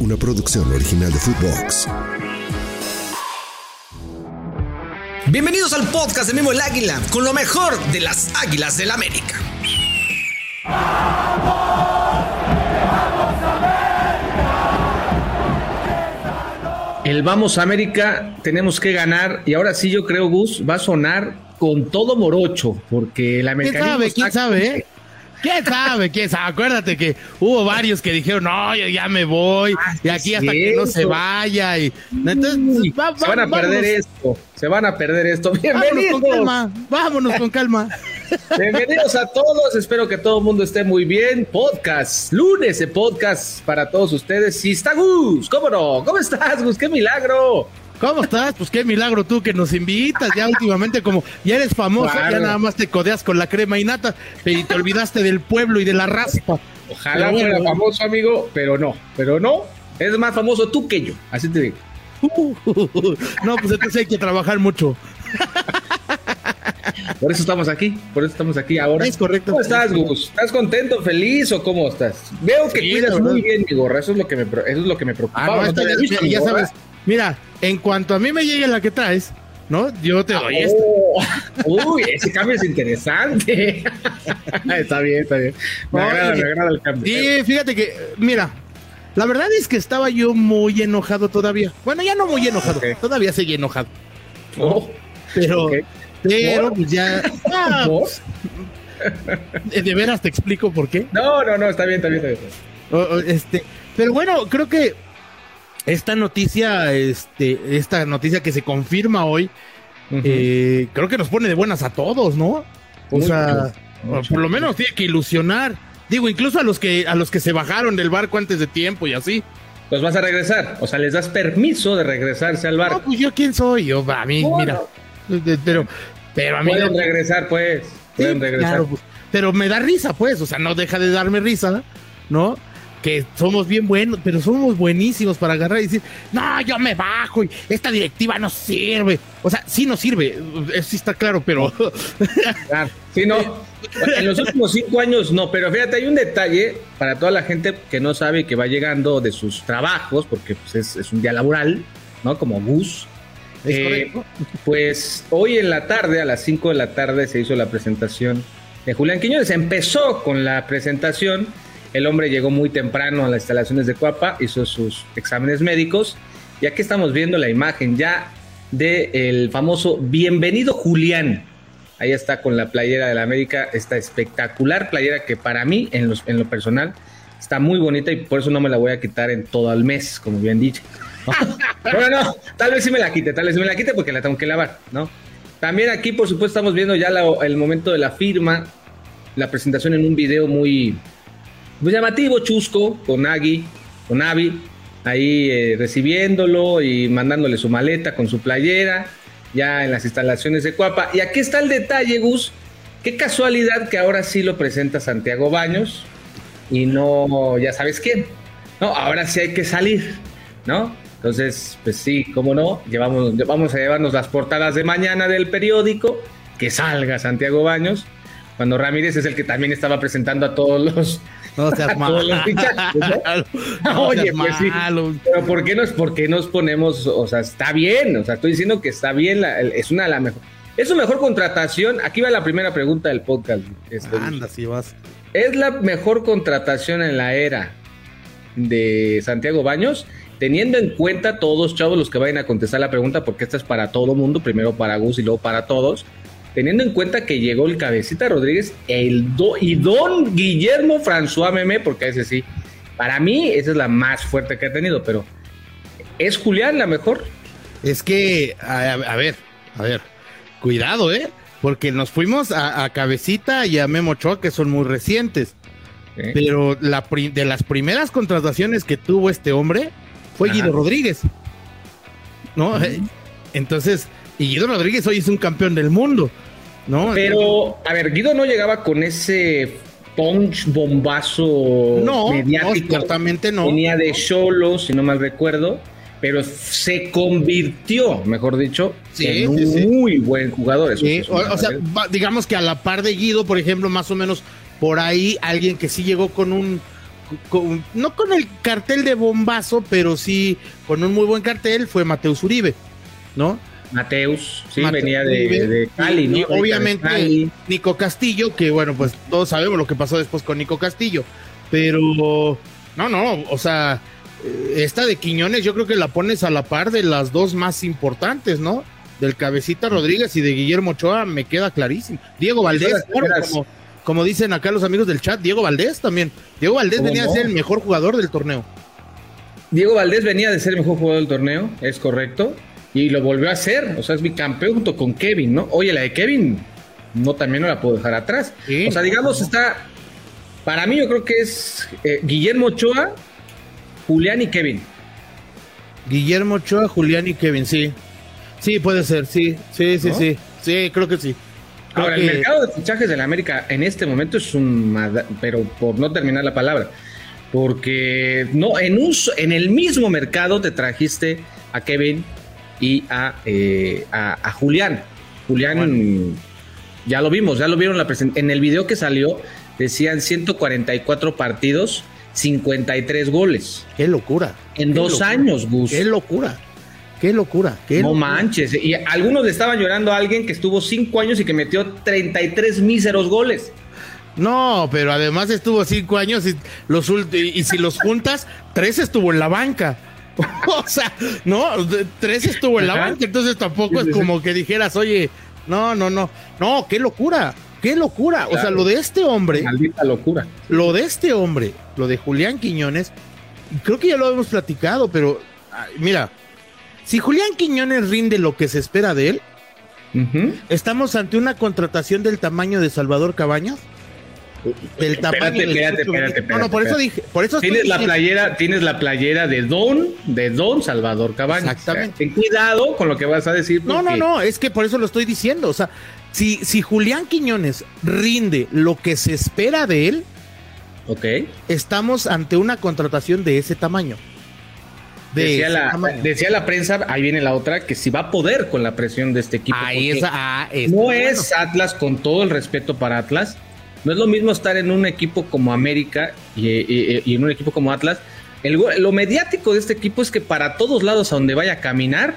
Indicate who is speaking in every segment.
Speaker 1: una producción original de Footbox.
Speaker 2: Bienvenidos al podcast de Memo el Águila, con lo mejor de las Águilas del América.
Speaker 3: El Vamos América tenemos que ganar y ahora sí yo creo Gus va a sonar con todo morocho porque la
Speaker 4: ¿Quién sabe? ¿Quién sabe? Eh? ¿Quién sabe? ¿Quién sabe? Acuérdate que hubo varios que dijeron, no, yo ya me voy, ah, y aquí hasta que no se vaya. Y, entonces,
Speaker 3: se van a perder esto, se van a perder esto. Bienvenidos.
Speaker 4: Vámonos con calma, vámonos con calma.
Speaker 3: Bienvenidos a todos, espero que todo el mundo esté muy bien. Podcast, lunes de podcast para todos ustedes. Y está Gus, ¿cómo no? ¿Cómo estás, Gus? ¡Qué milagro!
Speaker 4: ¿Cómo estás? Pues qué milagro tú que nos invitas. Ya últimamente, como ya eres famoso, ya nada más te codeas con la crema y nata y te olvidaste del pueblo y de la raspa.
Speaker 3: Ojalá fuera famoso, amigo, pero no, pero no. Es más famoso tú que yo, así te digo.
Speaker 4: no, pues entonces hay que trabajar mucho.
Speaker 3: Por eso estamos aquí, por eso estamos aquí ahora.
Speaker 4: Es correcto.
Speaker 3: ¿Cómo estás, Gus? ¿Estás contento, feliz o cómo estás? Veo que cuidas muy bien mi gorra, eso es lo que me, eso es lo que me preocupa. Ah,
Speaker 4: no, ya sabes, Mira, en cuanto a mí me llegue la que traes, ¿no? Yo te doy esta.
Speaker 3: Oh. Uy, ese cambio es interesante. está bien, está bien. Me agrada, me agrada el cambio.
Speaker 4: Sí, fíjate que, mira, la verdad es que estaba yo muy enojado todavía. Bueno, ya no muy enojado, todavía seguí enojado. Oh, pero, pero, pues ya. Ah, ¿De veras te explico por qué?
Speaker 3: No, no, no, está bien, está bien, está
Speaker 4: bien. este, pero bueno, creo que esta noticia, este, esta noticia que se confirma hoy, eh, creo que nos pone de buenas a todos, ¿no? O sea, por lo menos tiene que ilusionar. Digo, incluso a los que a los que se bajaron del barco antes de tiempo y así.
Speaker 3: Pues vas a regresar, o sea, les das permiso de regresarse al barco.
Speaker 4: No, pues yo quién soy, yo a mí, mira, pero, pero a mí
Speaker 3: pueden regresar, pues, pueden regresar.
Speaker 4: Pues, pero me da risa, pues, o sea, no deja de darme risa, ¿no? Que somos bien buenos, pero somos buenísimos para agarrar y decir, no, yo me bajo y esta directiva no sirve. O sea, sí nos sirve, eso sí está claro, pero...
Speaker 3: Claro, sí, no. En los últimos cinco años no, pero fíjate, hay un detalle para toda la gente que no sabe que va llegando de sus trabajos, porque pues, es, un día laboral, ¿no? Como bus. Eh, pues hoy en la tarde, a las 5 de la tarde, se hizo la presentación de Julián Quiñones. Empezó con la presentación el hombre llegó muy temprano a las instalaciones de Cuapa, hizo sus exámenes médicos y aquí estamos viendo la imagen ya del famoso Bienvenido Julián. Ahí está con la playera de la América, esta espectacular playera que para mí, en, en lo personal, está muy bonita y por eso no me la voy a quitar en todo el mes, como bien dicho. bueno, no, tal vez sí me la quite, tal vez sí me la quite porque la tengo que lavar, ¿no? También aquí, por supuesto, estamos viendo ya el momento de la firma, la presentación en un video muy, muy llamativo, chusco, con Agui, con Avi, ahí eh, recibiéndolo y mandándole su maleta con su playera, ya en las instalaciones de Cuapa. Y aquí está el detalle, Gus. Qué casualidad que ahora sí lo presenta Santiago Baños y no, ya sabes quién. No, ahora sí hay que salir, ¿no? Entonces, pues sí, cómo no, llevamos, vamos a llevarnos las portadas de mañana del periódico, que salga Santiago Baños, cuando Ramírez es el que también estaba presentando a todos los
Speaker 4: no seas malo.
Speaker 3: Oye, pues sí. Pero ¿por qué, nos, ¿por qué nos ponemos? O sea, está bien. O sea, estoy diciendo que está bien. es una de las mejor. Es su mejor contratación. Aquí va la primera pregunta del podcast.
Speaker 4: Este, Anda, si vas.
Speaker 3: ¿Es la mejor contratación en la era de Santiago Baños? Teniendo en cuenta todos, chavos, los que vayan a contestar la pregunta, porque esta es para todo mundo, primero para Gus y luego para todos teniendo en cuenta que llegó el Cabecita Rodríguez el do, y don Guillermo François Meme, porque ese sí, para mí esa es la más fuerte que ha tenido, pero ¿es Julián la mejor?
Speaker 4: Es que, a, ver, a ver, cuidado, ¿eh? Porque nos fuimos a, Cabecita y a Memo Choa, que son muy recientes. Pero la de las primeras contrataciones que tuvo este hombre fue Guido Rodríguez. ¿No? Entonces, y Guido Rodríguez hoy es un campeón del mundo. ¿No?
Speaker 3: Pero, a ver, Guido no llegaba con ese punch bombazo
Speaker 4: no, mediático. No, ciertamente no.
Speaker 3: Venía de solo, si no mal recuerdo, pero se convirtió, mejor dicho, en un muy buen jugador.
Speaker 4: o, sea, digamos que a la par de Guido, por ejemplo, más o menos por ahí alguien que sí llegó con un no con el cartel de bombazo, pero sí con un muy buen cartel, fue Mateus Uribe, ¿no?
Speaker 3: Mateus, sí, venía de, Cali, ¿no?
Speaker 4: Y, obviamente Nico Castillo, que bueno, pues todos sabemos lo que pasó después con Nico Castillo, pero no, no, o sea, eh, esta de Quiñones yo creo que la pones a la par de las dos más importantes, ¿no? Del Cabecita Rodríguez y de Guillermo Ochoa, me queda clarísimo. Diego Valdés, como, como, dicen acá los amigos del chat, Diego Valdés también. Diego Valdés venía a ser el mejor jugador del torneo.
Speaker 3: Diego Valdés venía de ser el mejor jugador del torneo, es correcto y lo volvió a hacer. O sea, es mi campeón junto con Kevin, ¿no? Oye, la de Kevin, no también no la puedo dejar atrás. o sea, digamos, está. Para mí, yo creo que es eh, Guillermo Ochoa, Julián y Kevin.
Speaker 4: Guillermo Ochoa, Julián y Kevin, sí. Sí, puede ser, sí, sí, sí, sí. Sí, creo que sí.
Speaker 3: Ahora, el mercado de fichajes de la América en este momento es un. Pero por no terminar la palabra. Porque no, en, un, en el mismo mercado te trajiste a Kevin, y eh, a, a, Julián. Julián, ya lo vimos, ya lo vieron la en el video que salió, decían 144 partidos, 53 goles.
Speaker 4: Qué locura.
Speaker 3: En dos años, Gus.
Speaker 4: Qué locura. Qué locura.
Speaker 3: no manches. Y algunos le estaban llorando a alguien que estuvo cinco años y que metió 33 míseros goles.
Speaker 4: No, pero además estuvo cinco años y, los, y si los juntas, tres estuvo en la banca. o sea, no, tres estuvo en la banca, entonces tampoco es como que dijeras, oye, no, no, no, no, qué locura, qué locura. O sea, lo de este hombre.
Speaker 3: Maldita locura.
Speaker 4: Lo de este hombre, lo de Julián Quiñones, creo que ya lo hemos platicado, pero mira, si Julián Quiñones rinde lo que se espera de él, estamos ante una contratación del tamaño de Salvador Cabañas
Speaker 3: del tamaño espérate, espérate,
Speaker 4: No, no, por eso dije, por eso
Speaker 3: tienes la playera, tienes la playera de Don, de Don Salvador Cabañas.
Speaker 4: Exactamente.
Speaker 3: ten cuidado con lo que vas a decir.
Speaker 4: No, no, no, es que por eso lo estoy diciendo. O sea, si, si Julián Quiñones rinde lo que se espera de él,
Speaker 3: ok,
Speaker 4: estamos ante una contratación de ese tamaño.
Speaker 3: decía, la, decía la prensa, ahí viene la otra, que si va a poder con la presión de este equipo.
Speaker 4: Ahí es, ah,
Speaker 3: no es Atlas, con todo el respeto para Atlas, no es lo mismo estar en un equipo como América y, en un equipo como Atlas. lo mediático de este equipo es que para todos lados a donde vaya a caminar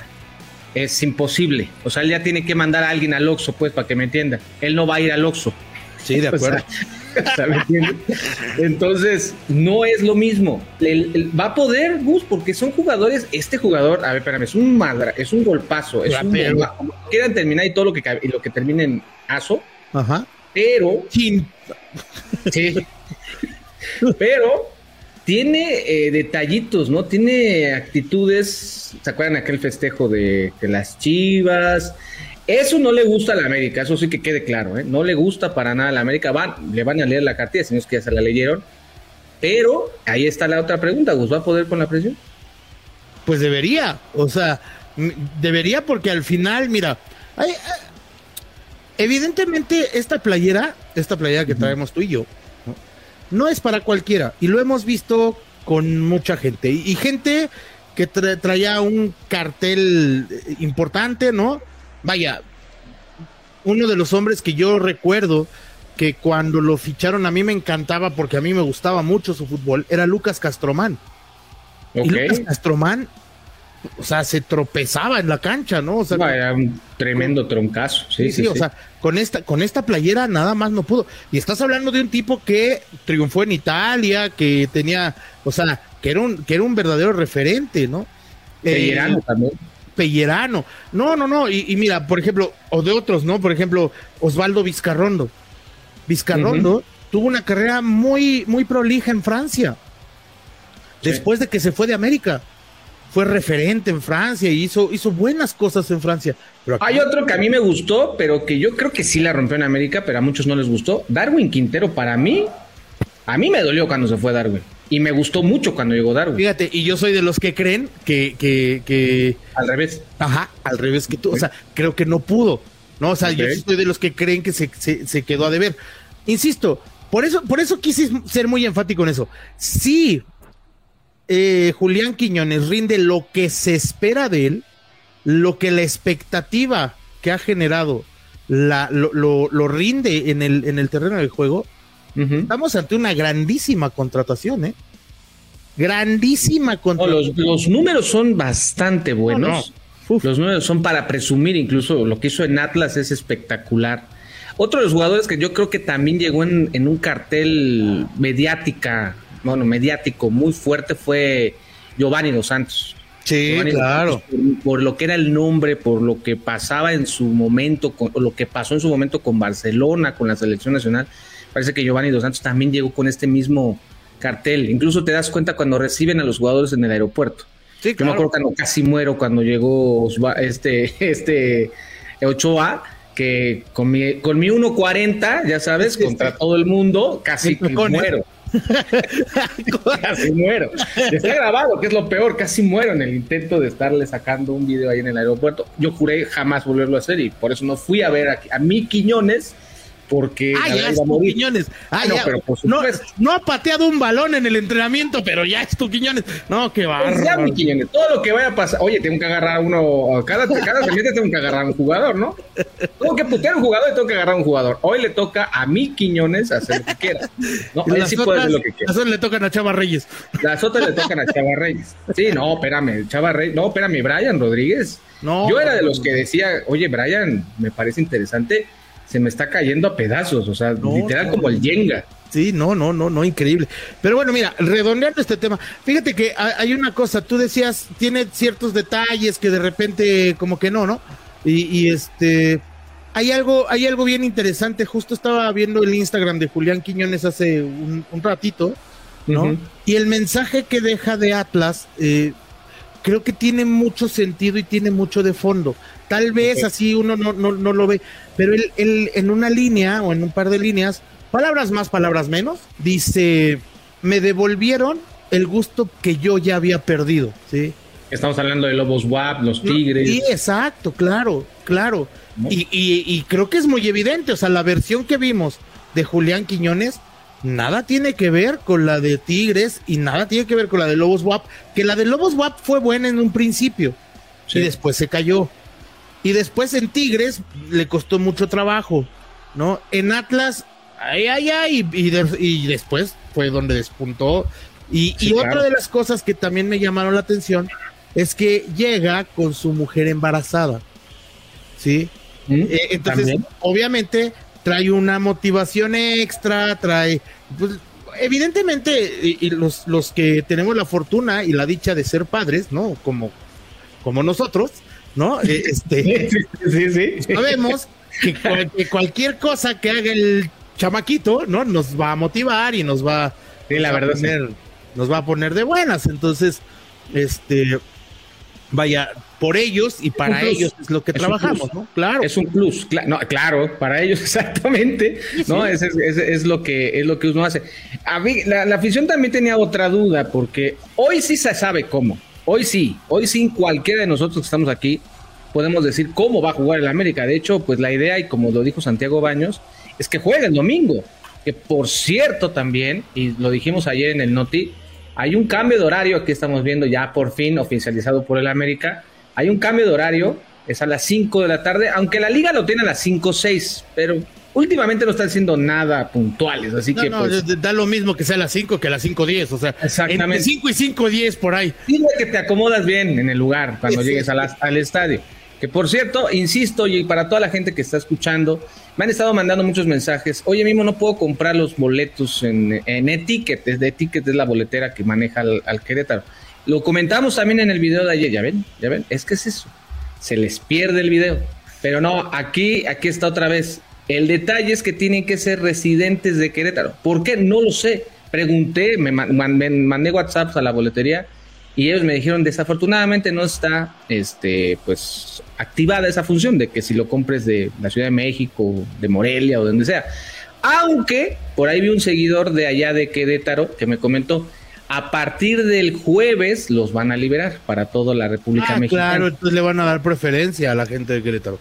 Speaker 3: es imposible. O sea, él ya tiene que mandar a alguien al Oxxo, pues, para que me entienda. Él no va a ir al Oxxo.
Speaker 4: Sí, de acuerdo.
Speaker 3: Entonces, no es lo mismo. va a poder, Gus, porque son jugadores. Este jugador, a ver, espérame, es un madra, es un golpazo. Es un quieran terminar y todo lo que, lo que termine en aso.
Speaker 4: Ajá.
Speaker 3: Pero. Sí. Pero tiene eh, detallitos, ¿no? Tiene actitudes. ¿Se acuerdan aquel festejo de, las chivas? Eso no le gusta a la América, eso sí que quede claro, ¿eh? No le gusta para nada a la América. Van, le van a leer la cartilla, si no es que ya se la leyeron. Pero ahí está la otra pregunta, ¿Gus va a poder con la presión?
Speaker 4: Pues debería, o sea, debería porque al final, mira, hay, evidentemente esta playera, esta playera que traemos tú y yo, ¿no? es para cualquiera. Y lo hemos visto con mucha gente. Y, gente que traía un cartel importante, ¿no? Vaya, uno de los hombres que yo recuerdo que cuando lo ficharon a mí me encantaba porque a mí me gustaba mucho su fútbol, era Lucas Castromán. Y Lucas Castromán o sea, se tropezaba en la cancha, ¿no? O sea,
Speaker 3: era un tremendo troncazo. Sí, sí,
Speaker 4: o sea, con esta, con esta playera nada más no pudo. Y estás hablando de un tipo que triunfó en Italia, que tenía, o sea, que era un, que era un verdadero referente, ¿no?
Speaker 3: Pellerano eh, también.
Speaker 4: Pellerano. No, no, no. Y, mira, por ejemplo, o de otros, ¿no? Por ejemplo, Osvaldo Vizcarrondo. Vizcarrondo tuvo una carrera muy, muy prolija en Francia. Después de que se fue de América fue referente en Francia y hizo, hizo buenas cosas en Francia.
Speaker 3: Hay otro que a mí me gustó, pero que yo creo que sí la rompió en América, pero a muchos no les gustó. Darwin Quintero, para mí, a mí me dolió cuando se fue Darwin. Y me gustó mucho cuando llegó Darwin.
Speaker 4: Fíjate, y yo soy de los que creen que. que, que...
Speaker 3: Al revés.
Speaker 4: Ajá, al revés que tú. O sea, creo que no pudo. ¿no? O sea, yo soy de los que creen que se, se, se quedó a deber. Insisto, por eso, por eso quise ser muy enfático en eso. Sí, eh, Julián Quiñones rinde lo que se espera de él, lo que la expectativa que ha generado la, lo, rinde en el, en el terreno del juego, Estamos ante una grandísima contratación, ¿eh? Grandísima contratación.
Speaker 3: los, números son bastante buenos. Los números son para presumir, incluso lo que hizo en Atlas es espectacular. Otro de los jugadores que yo creo que también llegó en, un cartel mediática, bueno, mediático muy fuerte fue Giovanni Dos Santos.
Speaker 4: Sí, claro.
Speaker 3: por, lo que era el nombre, por lo que pasaba en su momento, con, lo que pasó en su momento con Barcelona, con la selección nacional, parece que Giovanni Dos Santos también llegó con este mismo cartel. Incluso te das cuenta cuando reciben a los jugadores en el aeropuerto. Sí, Yo me acuerdo cuando casi muero cuando llegó este, este Ochoa, que con mi, con mi 1.40, ya sabes, contra todo el mundo, casi muero. Casi muero. Está grabado, que es lo peor, casi muero en el intento de estarle sacando un video ahí en el aeropuerto. Yo juré jamás volverlo a hacer y por eso no fui a ver a, a mi Quiñones porque
Speaker 4: ah, ya es tu Quiñones. Ah, no, pero no, ha pateado un balón en el entrenamiento, pero ya es tu Quiñones. No, qué pues
Speaker 3: bárbaro. mi Quiñones, todo lo que vaya a pasar. Oye, tengo que agarrar a uno, cada, cada semestre tengo que agarrar a un jugador, ¿no? Tengo que putear un jugador y tengo que agarrar a un jugador. Hoy le toca a mi Quiñones hacer lo que quiera. No, él sí puede hacer lo que quiera.
Speaker 4: Las otras le tocan a Chava Reyes.
Speaker 3: Las otras le tocan a Chava Reyes. Sí, no, espérame, Chava Reyes. No, espérame, Brian Rodríguez. No, Yo era de los que decía, oye, Brian, me parece interesante se me está cayendo a pedazos, o sea, literal como el Jenga.
Speaker 4: Sí, no, no, no, no, increíble. Pero bueno, mira, redondeando este tema, fíjate que hay una cosa, tú decías, tiene ciertos detalles que de repente como que no, ¿no? Y, este, hay algo, hay algo bien interesante, justo estaba viendo el Instagram de Julián Quiñones hace un, ratito, ¿no? Y el mensaje que deja de Atlas, eh, creo que tiene mucho sentido y tiene mucho de fondo. Tal vez así uno no, no, no, lo ve, pero él, él, en una línea o en un par de líneas, palabras más, palabras menos, dice, me devolvieron el gusto que yo ya había perdido, ¿sí?
Speaker 3: Estamos hablando de Lobos WAP, los Tigres.
Speaker 4: Sí, exacto, claro, claro. Y, y, y creo que es muy evidente, o sea, la versión que vimos de Julián Quiñones, nada tiene que ver con la de Tigres y nada tiene que ver con la de Lobos WAP, que la de Lobos WAP fue buena en un principio y después se cayó. Y después en Tigres le costó mucho trabajo, ¿no? En Atlas, ay, ay, ay, y, después fue donde despuntó. Y, otra de las cosas que también me llamaron la atención es que llega con su mujer embarazada, ¿sí? Mm, eh, entonces, obviamente, trae una motivación extra, trae, pues, evidentemente, y, los, los que tenemos la fortuna y la dicha de ser padres, ¿no? Como, como nosotros, ¿no? Eh, este, sí, sí, Sabemos que, cualquier cosa que haga el chamaquito, ¿no? Nos va a motivar y nos va,
Speaker 3: la verdad,
Speaker 4: a poner, nos va a poner de buenas. Entonces, este, vaya, por ellos y para ellos es lo que trabajamos, ¿no?
Speaker 3: Claro. Es un plus, no, claro, para ellos exactamente, ¿no? Es, es, lo que es lo que uno hace. A mí, la, la afición también tenía otra duda, porque hoy sí se sabe cómo. Hoy sí, hoy sí cualquiera de nosotros que estamos aquí podemos decir cómo va a jugar el América. De hecho, pues la idea, y como lo dijo Santiago Baños, es que juegue el domingo. Que por cierto también, y lo dijimos ayer en el Noti, hay un cambio de horario que estamos viendo ya por fin oficializado por el América. Hay un cambio de horario, es a las 5 de la tarde, aunque la liga lo tiene a las 5 o 6, pero últimamente no están haciendo nada puntuales, así que no,
Speaker 4: pues, da lo mismo que sea a las 5 que a las 5.10, o sea,
Speaker 3: exactamente.
Speaker 4: entre 5 y 5.10 por ahí.
Speaker 3: Dime que te acomodas bien en el lugar cuando llegues al estadio. Que por cierto, insisto, y para toda la gente que está escuchando, me han estado mandando muchos mensajes. Oye, mismo no puedo comprar los boletos en, en Etiquet, de Etiquet es la boletera que maneja al, al, Querétaro. Lo comentamos también en el video de ayer, ya ven, ya ven, es que es eso. Se les pierde el video. Pero no, aquí, aquí está otra vez. El detalle es que tienen que ser residentes de Querétaro. ¿Por qué? No lo sé. Pregunté, me, mandé WhatsApp a la boletería y ellos me dijeron desafortunadamente no está este pues activada esa función de que si lo compres de la Ciudad de México, de Morelia o de donde sea. Aunque por ahí vi un seguidor de allá de Querétaro que me comentó a partir del jueves los van a liberar para toda la República ah, Mexicana. Claro,
Speaker 4: entonces le van a dar preferencia a la gente de Querétaro.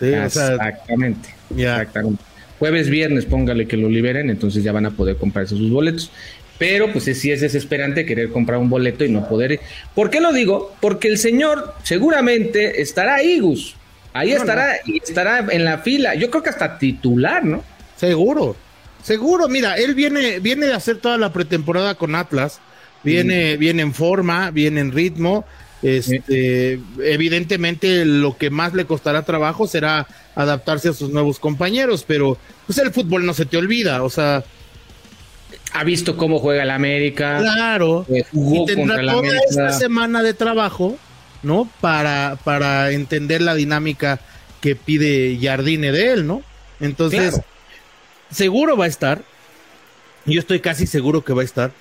Speaker 3: exactamente. Exactamente. Jueves, viernes, póngale que lo liberen, entonces ya van a poder comprarse sus boletos. Pero pues sí es desesperante querer comprar un boleto y no poder. ¿Por qué lo digo? Porque el señor seguramente estará ahí, Gus. Ahí estará y estará en la fila. Yo creo que hasta titular, ¿no?
Speaker 4: Seguro. Seguro, mira, él viene, viene de hacer toda la pretemporada con Atlas, viene, viene en forma, viene en ritmo. Este, evidentemente lo que más le costará trabajo será adaptarse a sus nuevos compañeros, pero pues el fútbol no se te olvida, o sea,
Speaker 3: ha visto cómo juega el América.
Speaker 4: Claro. Eh, y tendrá toda esta semana de trabajo, ¿no? Para, para entender la dinámica que pide Jardine de él, ¿no? Entonces, seguro va a estar. Yo estoy casi seguro que va a estar.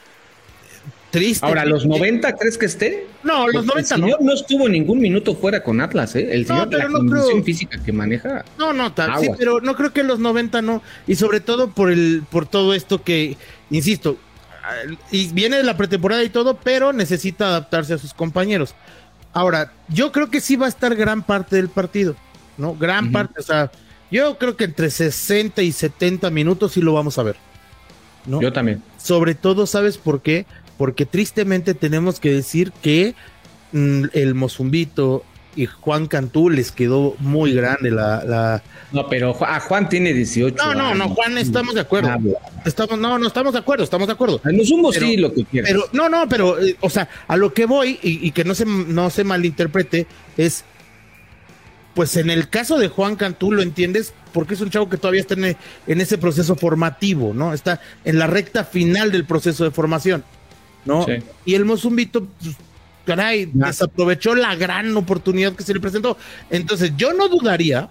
Speaker 3: Triste. Ahora, ¿los 90 crees que esté?
Speaker 4: No, los 90
Speaker 3: no. no estuvo ningún minuto fuera con Atlas, ¿eh? El señor, la condición física que maneja.
Speaker 4: No, no, tal, sí, pero no creo que los 90 no. Y sobre todo por, el, por todo esto que, insisto, y viene de la pretemporada y todo, pero necesita adaptarse a sus compañeros. Ahora, yo creo que sí va a estar gran parte del partido, ¿no? Gran parte, o sea, yo creo que entre 60 y 70 minutos sí lo vamos a ver. ¿no?
Speaker 3: Yo también.
Speaker 4: Sobre todo, ¿sabes por qué? porque tristemente tenemos que decir que mm, el Mozumbito y Juan Cantú les quedó muy grande la,
Speaker 3: No, pero a Juan tiene 18
Speaker 4: No, no, no, Juan, estamos de acuerdo. Estamos, no, no, estamos de acuerdo, estamos de acuerdo.
Speaker 3: El Mozumbo sí, lo que quiere.
Speaker 4: Pero, no, no, pero, eh, o sea, a lo que voy, y, que no se, no se malinterprete, es, pues en el caso de Juan Cantú, ¿lo entiendes? Porque es un chavo que todavía está en, en ese proceso formativo, ¿no? Está en la recta final del proceso de formación. ¿no? Y el Mozumbito, pues, caray, desaprovechó la gran oportunidad que se le presentó. Entonces, yo no dudaría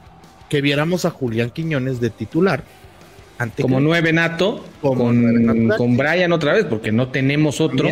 Speaker 4: que viéramos a Julián Quiñones de titular.
Speaker 3: como nueve nato, con, con Brian otra vez, porque no tenemos otro.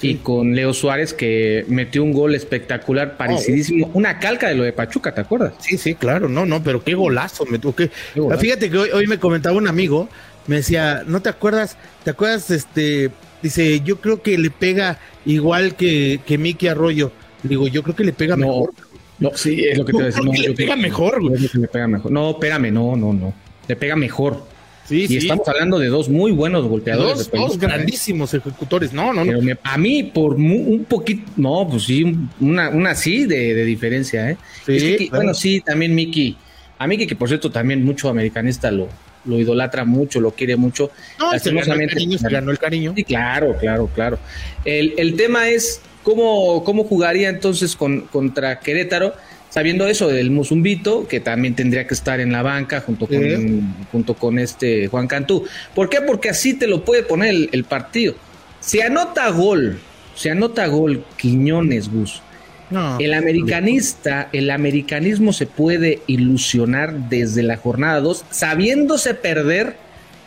Speaker 3: Y con Leo Suárez que metió un gol espectacular, parecidísimo, una calca de lo de Pachuca, ¿te acuerdas?
Speaker 4: Sí, sí, claro, no, no, pero qué golazo, me qué Fíjate que hoy, hoy, me comentaba un amigo, me decía, ¿no te acuerdas? ¿Te acuerdas este Dice, yo creo que le pega igual que, que Mickey Arroyo. Digo, yo creo que le pega mejor.
Speaker 3: No, sí, es lo que te decía. No,
Speaker 4: le pega mejor,
Speaker 3: le pega mejor. No, espérame, no, no, no. Le pega mejor. Sí, y estamos hablando de dos muy buenos golpeadores.
Speaker 4: Dos, dos ¿eh? grandísimos ejecutores. No, no, no.
Speaker 3: a mí, por un poquito, no, pues sí, una, una sí de, de diferencia, ¿eh? Sí, Bueno, sí, también Mickey. A Mickey, que por cierto, también mucho americanista lo, lo idolatra mucho, lo quiere mucho.
Speaker 4: No, se ganó el cariño, se ganó el cariño.
Speaker 3: Sí, claro, claro, claro. El, el tema es cómo, cómo jugaría entonces con, contra Querétaro, sabiendo eso del Musumbito, que también tendría que estar en la banca junto con, junto con este Juan Cantú. ¿Por qué? Porque así te lo puede poner el, el partido. Se anota gol, se anota gol Quiñones, Gus el americanista, el americanismo se puede ilusionar desde la jornada 2, sabiéndose perder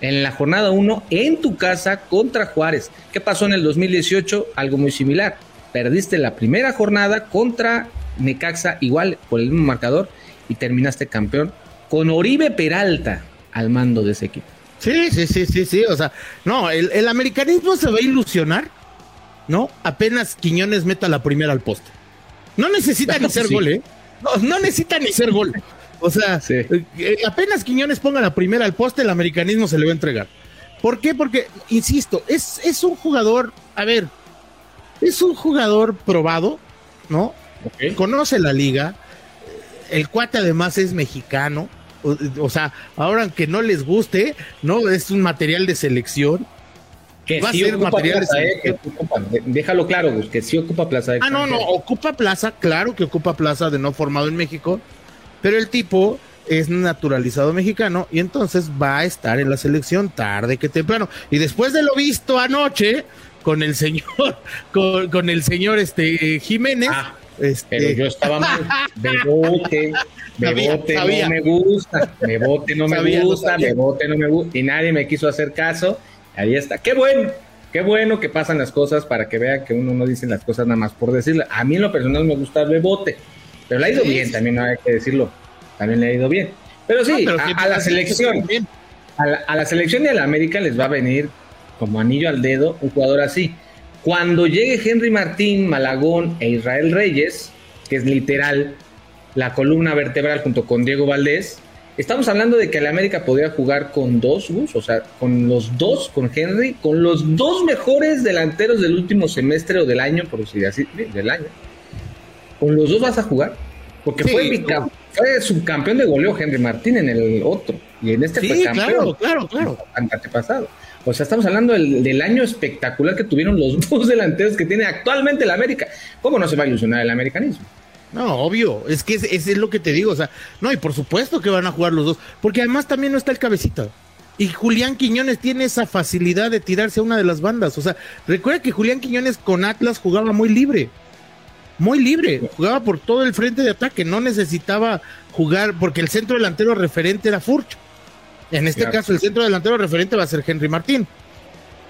Speaker 3: en la jornada 1 en tu casa contra Juárez. ¿Qué pasó en el 2018? Algo muy similar. Perdiste la primera jornada contra Necaxa, igual por el mismo marcador, y terminaste campeón con Oribe Peralta al mando de ese equipo.
Speaker 4: Sí, sí, sí, sí, sí. O sea, no, el, el americanismo se va a ilusionar, ¿no? Apenas Quiñones meta la primera al poste. No necesita ni ser gol, ¿eh? No, necesita ni ser gol. O sea, eh, eh, apenas Quiñones ponga la primera al poste, el americanismo se le va a entregar. ¿Por qué? Porque, insisto, es, es un jugador, a ver, es un jugador probado, ¿no? Conoce la liga. El cuate además es mexicano. O, sea, ahora aunque no les guste, ¿no? Es un material de selección.
Speaker 3: Que va a ser material eh, déjalo claro, que sí ocupa plaza.
Speaker 4: De ah, no, no, ocupa plaza, claro que ocupa plaza de no formado en México, pero el tipo es naturalizado mexicano y entonces va a estar en la selección tarde que temprano. Y después de lo visto anoche con el señor, con, el señor este Jiménez. Ah, este...
Speaker 3: Pero yo estaba mal. Bebote, Bebote no me gusta, Bebote no me gusta, Bebote no me gusta. Y nadie me quiso hacer caso Ahí está. Qué bueno, qué bueno que pasan las cosas para que vean que uno no dice las cosas nada más por decirle. A mí en lo personal me gusta el Bebote, pero le ha ido bien, también no hay que decirlo. También le ha ido bien. Pero sí, a, la selección, a la, a la selección y a la América les va a venir como anillo al dedo un jugador así. Cuando llegue Henry Martín, Malagón e Israel Reyes, que es literal la columna vertebral junto con Diego Valdés, Estamos hablando de que el América podría jugar con dos, Gus, o sea, con los dos, con Henry, con los dos mejores delanteros del último semestre o del año, por decir así, del año. ¿Con los dos vas a jugar? Porque fue, fue, subcampeón de goleo Henry Martín en el otro. Y en este fue
Speaker 4: campeón. Claro, claro, claro.
Speaker 3: Antepasado. O sea, estamos hablando del, año espectacular que tuvieron los dos delanteros que tiene actualmente el América. ¿Cómo no se va a ilusionar el americanismo?
Speaker 4: No, obvio, es que ese es, lo que te digo, o sea, no, y por supuesto que van a jugar los dos, porque además también no está el cabecita. Y Julián Quiñones tiene esa facilidad de tirarse a una de las bandas. O sea, recuerda que Julián Quiñones con Atlas jugaba muy libre. Muy libre. Jugaba por todo el frente de ataque. No necesitaba jugar porque el centro delantero referente era Furch. En este caso, el centro delantero referente va a ser Henry Martín,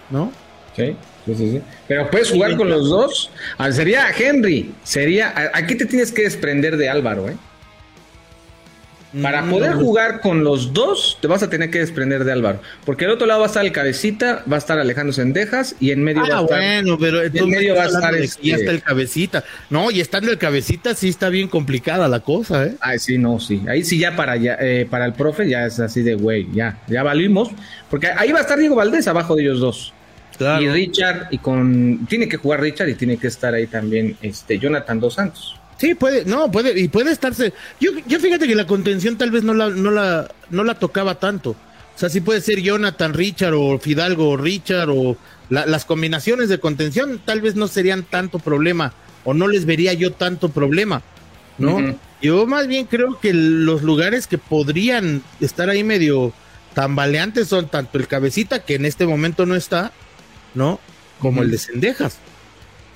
Speaker 4: ¿no?
Speaker 3: Sí, sí, sí. Pero puedes jugar con los dos. Ah, sería Henry, sería. Aquí te tienes que desprender de Álvaro, ¿eh? Para mm, poder jugar con los dos, te vas a tener que desprender de Álvaro. Porque al otro lado va a estar el cabecita, va a estar Alejandro Sendejas y en medio
Speaker 4: va
Speaker 3: a
Speaker 4: ah, estar. Bueno, pero
Speaker 3: en medio va a estar. Este...
Speaker 4: Ya está el cabecita. No, y estando el cabecita, sí está bien complicada la cosa, ¿eh?
Speaker 3: Ay, sí, no, sí. Ahí sí, ya para, ya, eh, para el profe, ya es así de güey, ya, ya valimos. Porque ahí va a estar Diego Valdés abajo de ellos dos. Claro. Y Richard, y con. Tiene que jugar Richard y tiene que estar ahí también este Jonathan Dos Santos.
Speaker 4: Sí, puede, no, puede, y puede estarse. Yo, yo fíjate que la contención tal vez no la, no la, no la tocaba tanto. O sea, sí puede ser Jonathan Richard o Fidalgo Richard o las combinaciones de contención tal vez no serían tanto problema o no les vería yo tanto problema, ¿no? Yo más bien creo que los lugares que podrían estar ahí medio tambaleantes son tanto el cabecita, que en este momento no está, ¿no? Como el de Cendejas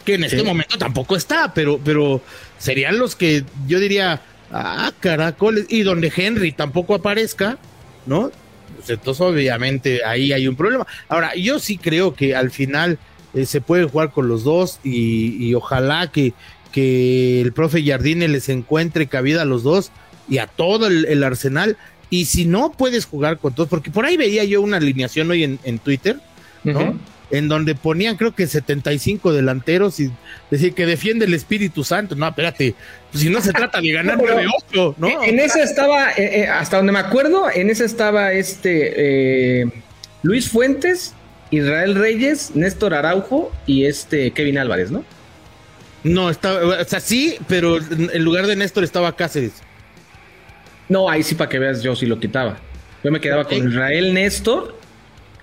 Speaker 4: que en este momento tampoco está, pero, pero serían los que yo diría, ah, caracoles, y donde Henry tampoco aparezca, ¿no? Pues entonces obviamente ahí hay un problema. Ahora, yo sí creo que al final eh, se puede jugar con los dos y, ojalá que, que el profe Jardine les encuentre cabida a los dos y a todo el, arsenal. Y si no puedes jugar con todos, porque por ahí veía yo una alineación hoy en, en Twitter, ¿no? En donde ponían creo que 75 delanteros y decir que defiende el Espíritu Santo. No, espérate, pues si no se trata de ganar 9-8, ¿no?
Speaker 3: En esa estaba, eh, eh, hasta donde me acuerdo, en esa estaba este eh, Luis Fuentes, Israel Reyes, Néstor Araujo y este Kevin Álvarez, ¿no?
Speaker 4: No, estaba, o sea, sí, pero en lugar de Néstor estaba Cáceres.
Speaker 3: No, ahí sí para que veas, yo sí lo quitaba. Yo me quedaba con Israel Néstor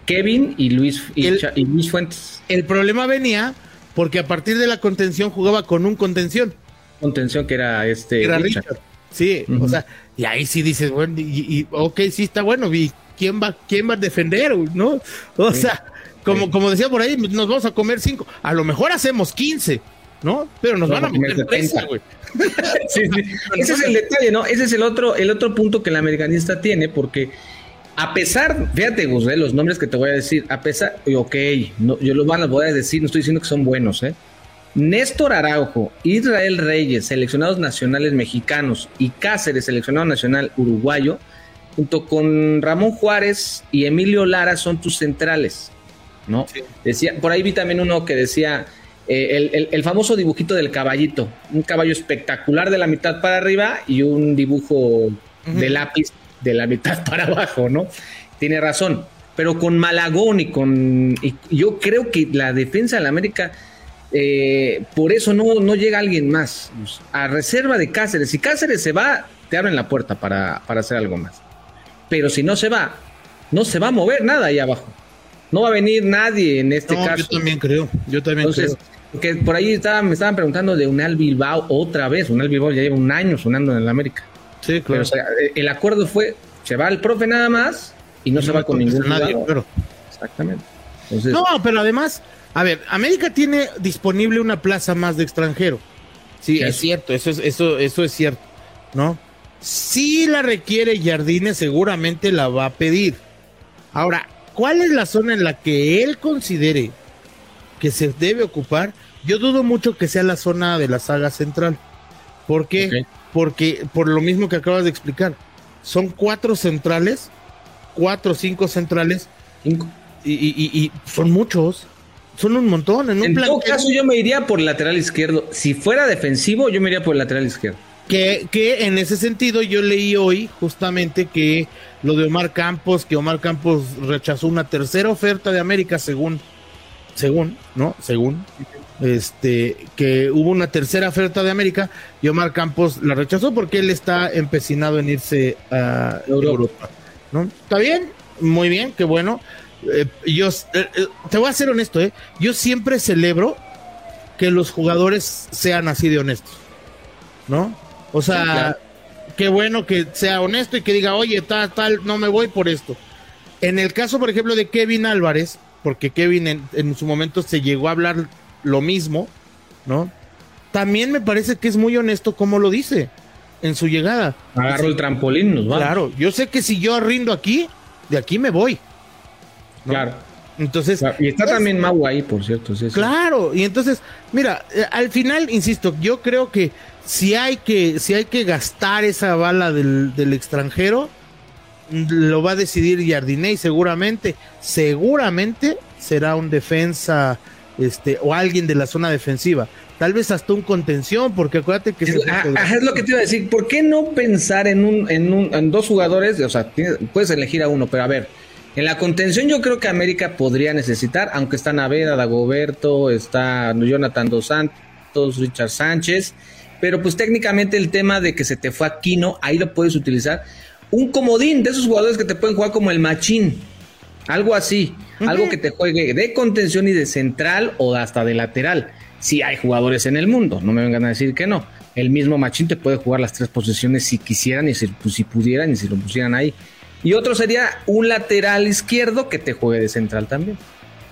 Speaker 3: Kevin y Luis, y, Luis Fuentes.
Speaker 4: El problema venía porque a partir de la contención jugaba con un contención.
Speaker 3: Contención que era este.
Speaker 4: Era Richard. Sí, o sea, y ahí sí dices, bueno, y, ok, sí está bueno, y quién va, quién va a defender, ¿no? O sea, como, como decía por ahí, nos vamos a comer cinco, a lo mejor hacemos quince, ¿no? Pero nos, van a meter presa, güey.
Speaker 3: sí. Ese es el detalle, ¿no? Ese es el otro, el otro punto que el americanista tiene, porque a pesar, fíjate, Gus, los nombres que te voy a decir, a pesar, ok, no, yo los voy a decir, no estoy diciendo que son buenos, ¿eh? Néstor Araujo, Israel Reyes, seleccionados nacionales mexicanos, y Cáceres, seleccionado nacional uruguayo, junto con Ramón Juárez y Emilio Lara son tus centrales, ¿no? Decía, por ahí vi también uno que decía eh, el, famoso dibujito del caballito, un caballo espectacular de la mitad para arriba y un dibujo de lápiz de la mitad para abajo, ¿no? Tiene razón. Pero con Malagón y con. yo creo que la defensa de la América. Eh, por eso no, no llega alguien más. A reserva de Cáceres. Si Cáceres se va, te abren la puerta para, hacer algo más. Pero si no se va, no se va a mover nada ahí abajo. No va a venir nadie en este caso.
Speaker 4: Yo también creo. Yo también creo.
Speaker 3: Porque por ahí me estaban preguntando de Unal Bilbao otra vez. Unal Bilbao ya lleva un año sonando en el América. Sí, claro. Eh, el acuerdo fue, se va el profe nada más y no, se va con ningún nadie, Exactamente.
Speaker 4: no, pero además, a ver, América tiene disponible una plaza más de extranjero. Sí, es cierto, eso es, eso, eso es cierto, ¿no? Si la requiere Jardine, seguramente la va a pedir. Ahora, ¿cuál es la zona en la que él considere que se debe ocupar? Yo dudo mucho que sea la zona de la saga central. ¿Por qué? Porque por lo mismo que acabas de explicar, son cuatro centrales, cuatro o cinco centrales, y, son muchos, son un montón.
Speaker 3: En, un todo caso, yo me iría por el lateral izquierdo. Si fuera defensivo, yo me iría por el lateral izquierdo.
Speaker 4: Que, que en ese sentido yo leí hoy justamente que lo de Omar Campos, que Omar Campos rechazó una tercera oferta de América según, según, ¿no? Según, este, que hubo una tercera oferta de América y Omar Campos la rechazó porque él está empecinado en irse a Europa. ¿no? ¿Está bien? Muy bien, qué bueno. Eh, yo eh, eh, te voy a ser honesto, ¿eh? yo siempre celebro que los jugadores sean así de honestos, ¿no? O sea, qué bueno que sea honesto y que diga, oye, tal, tal, no me voy por esto. En el caso, por ejemplo, de Kevin Álvarez, porque Kevin en, en su momento se llegó a hablar lo mismo, ¿no? También me parece que es muy honesto como lo dice en su llegada.
Speaker 3: Agarro el trampolín, nos vamos.
Speaker 4: Claro, yo sé que si yo rindo aquí, de aquí me voy.
Speaker 3: Claro.
Speaker 4: Entonces.
Speaker 3: Y está también Mau ahí, por cierto.
Speaker 4: Claro, y entonces, mira, eh, al final, insisto, yo creo que si hay que, si hay que gastar esa bala del, del extranjero, lo va a decidir Jardiney seguramente, seguramente será un defensa este, o alguien de la zona defensiva. Tal vez hasta un contención, porque acuérdate que...
Speaker 3: Es, es lo que te iba a decir. ¿Por qué no pensar en, un, en, un, en dos jugadores? O sea, puedes elegir a uno, pero a ver, en la contención yo creo que América podría necesitar, aunque está Naveda, Dagoberto, está Jonathan Dos Santos, Richard Sánchez, pero pues técnicamente el tema de que se te fue Aquino, ahí lo puedes utilizar. Un comodín de esos jugadores que te pueden jugar como el machín, algo así, algo que te juegue de contención y de central o hasta de lateral. Si hay jugadores en el mundo, no me vengan a decir que no. El mismo Machín te puede jugar las tres posiciones si quisieran y si, pues, si pudieran y si lo pusieran ahí. Y otro sería un lateral izquierdo que te juegue de central también.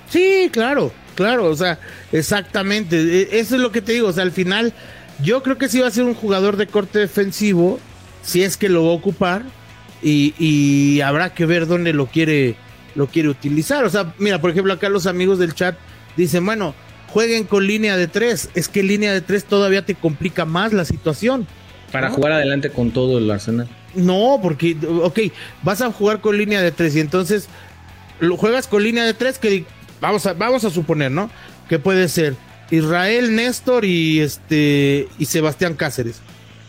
Speaker 4: Sí, claro, claro, o sea, exactamente. E, eso es lo que te digo, o sea, al final yo creo que sí va a ser un jugador de corte defensivo, si es que lo va a ocupar, y, y habrá que ver dónde lo quiere lo quiere utilizar. O sea, mira, por ejemplo, acá los amigos del chat dicen, bueno, jueguen con línea de tres. Es que línea de tres todavía te complica más la situación.
Speaker 3: Para jugar adelante con todo el arsenal.
Speaker 4: No, porque, ok, vas a jugar con línea de tres y entonces lo juegas con línea de tres que vamos a, vamos a suponer, ¿no? Que puede ser Israel, Néstor y este y Sebastián Cáceres.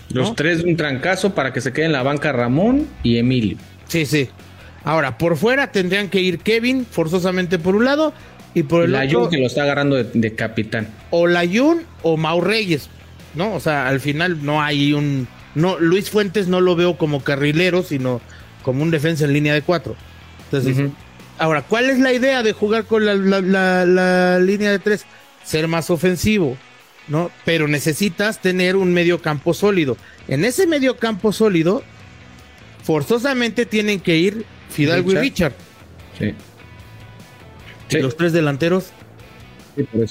Speaker 3: Los tres un trancazo para que se quede en la banca Ramón y Emilio.
Speaker 4: Sí, sí. Ahora, por fuera tendrían que ir Kevin forzosamente por un lado y por el
Speaker 3: otro. que lo está agarrando de, capitán.
Speaker 4: O Layun o Mau Reyes, ¿no? O sea, al final no hay un. no Luis Fuentes no lo veo como carrilero, sino como un defensa en línea de cuatro. Entonces, ahora, ¿cuál es la idea de jugar con la, la, línea de tres? Ser más ofensivo, ¿no? Pero necesitas tener un medio campo sólido. En ese medio campo sólido, forzosamente tienen que ir Fidalgo y Richard. Sí. los tres delanteros.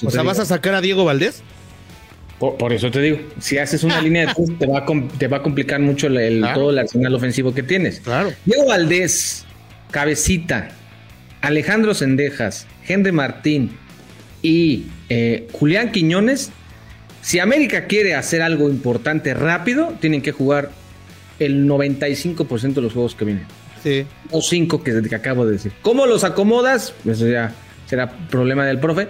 Speaker 4: o sea, ¿vas a sacar a Diego Valdés?
Speaker 3: Por, eso te digo, si haces una línea de te va, a, te va a complicar mucho el, todo el arsenal ofensivo que tienes.
Speaker 4: Claro.
Speaker 3: Diego Valdés, Cabecita, Alejandro Sendejas, Henry Martín y eh, Julián Quiñones, si América quiere hacer algo importante rápido, tienen que jugar el 95% de los juegos que vienen. O cinco que, acabo de decir. ¿Cómo los acomodas? Eso ya será problema del profe.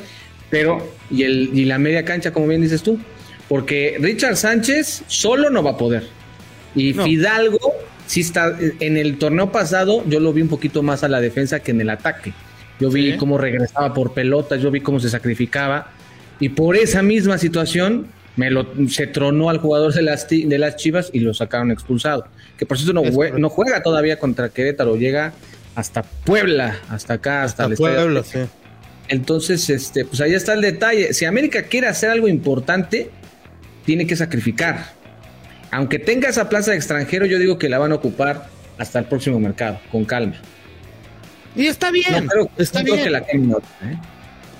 Speaker 3: Pero, y, el, y la media cancha, como bien dices tú. Porque Richard Sánchez solo no va a poder. Y Fidalgo, si está. En el torneo pasado, yo lo vi un poquito más a la defensa que en el ataque. Yo vi cómo regresaba por pelotas, yo vi cómo se sacrificaba. Y por esa misma situación, me lo, se tronó al jugador de las, de las Chivas y lo sacaron expulsado. Que por cierto no, no juega todavía contra Querétaro, llega hasta Puebla, hasta acá, hasta, el
Speaker 4: Puebla, sí.
Speaker 3: Entonces, este, pues ahí está el detalle. Si América quiere hacer algo importante, tiene que sacrificar. Aunque tenga esa plaza de extranjero, yo digo que la van a ocupar hasta el próximo mercado, con calma.
Speaker 4: Y está bien, está bien. ¿eh?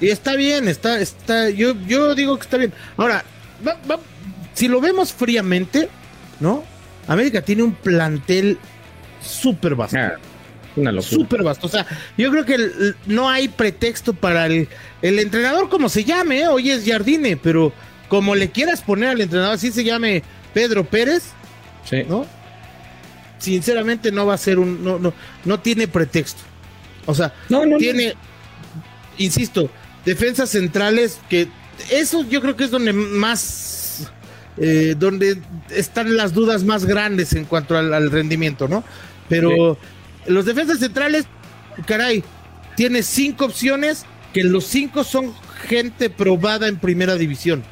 Speaker 4: Y está bien, está, está, yo, yo digo que está bien. Ahora, si lo vemos fríamente, ¿no? América tiene un plantel súper vasto. Ah, una locura. Súper vasto. O sea, yo creo que no hay pretexto para el, el entrenador, como se llame, ¿eh? hoy es Jardine, pero como le quieras poner al entrenador, así se llame Pedro Pérez, sí. ¿no? Sinceramente no va a ser un, no, no, no tiene pretexto. O sea, no, no tiene, insisto, defensas centrales que eso yo creo que es donde más, eh, donde están las dudas más grandes en cuanto al, rendimiento, ¿no? Pero los defensas centrales, caray, tiene cinco opciones que los cinco son gente probada en primera división.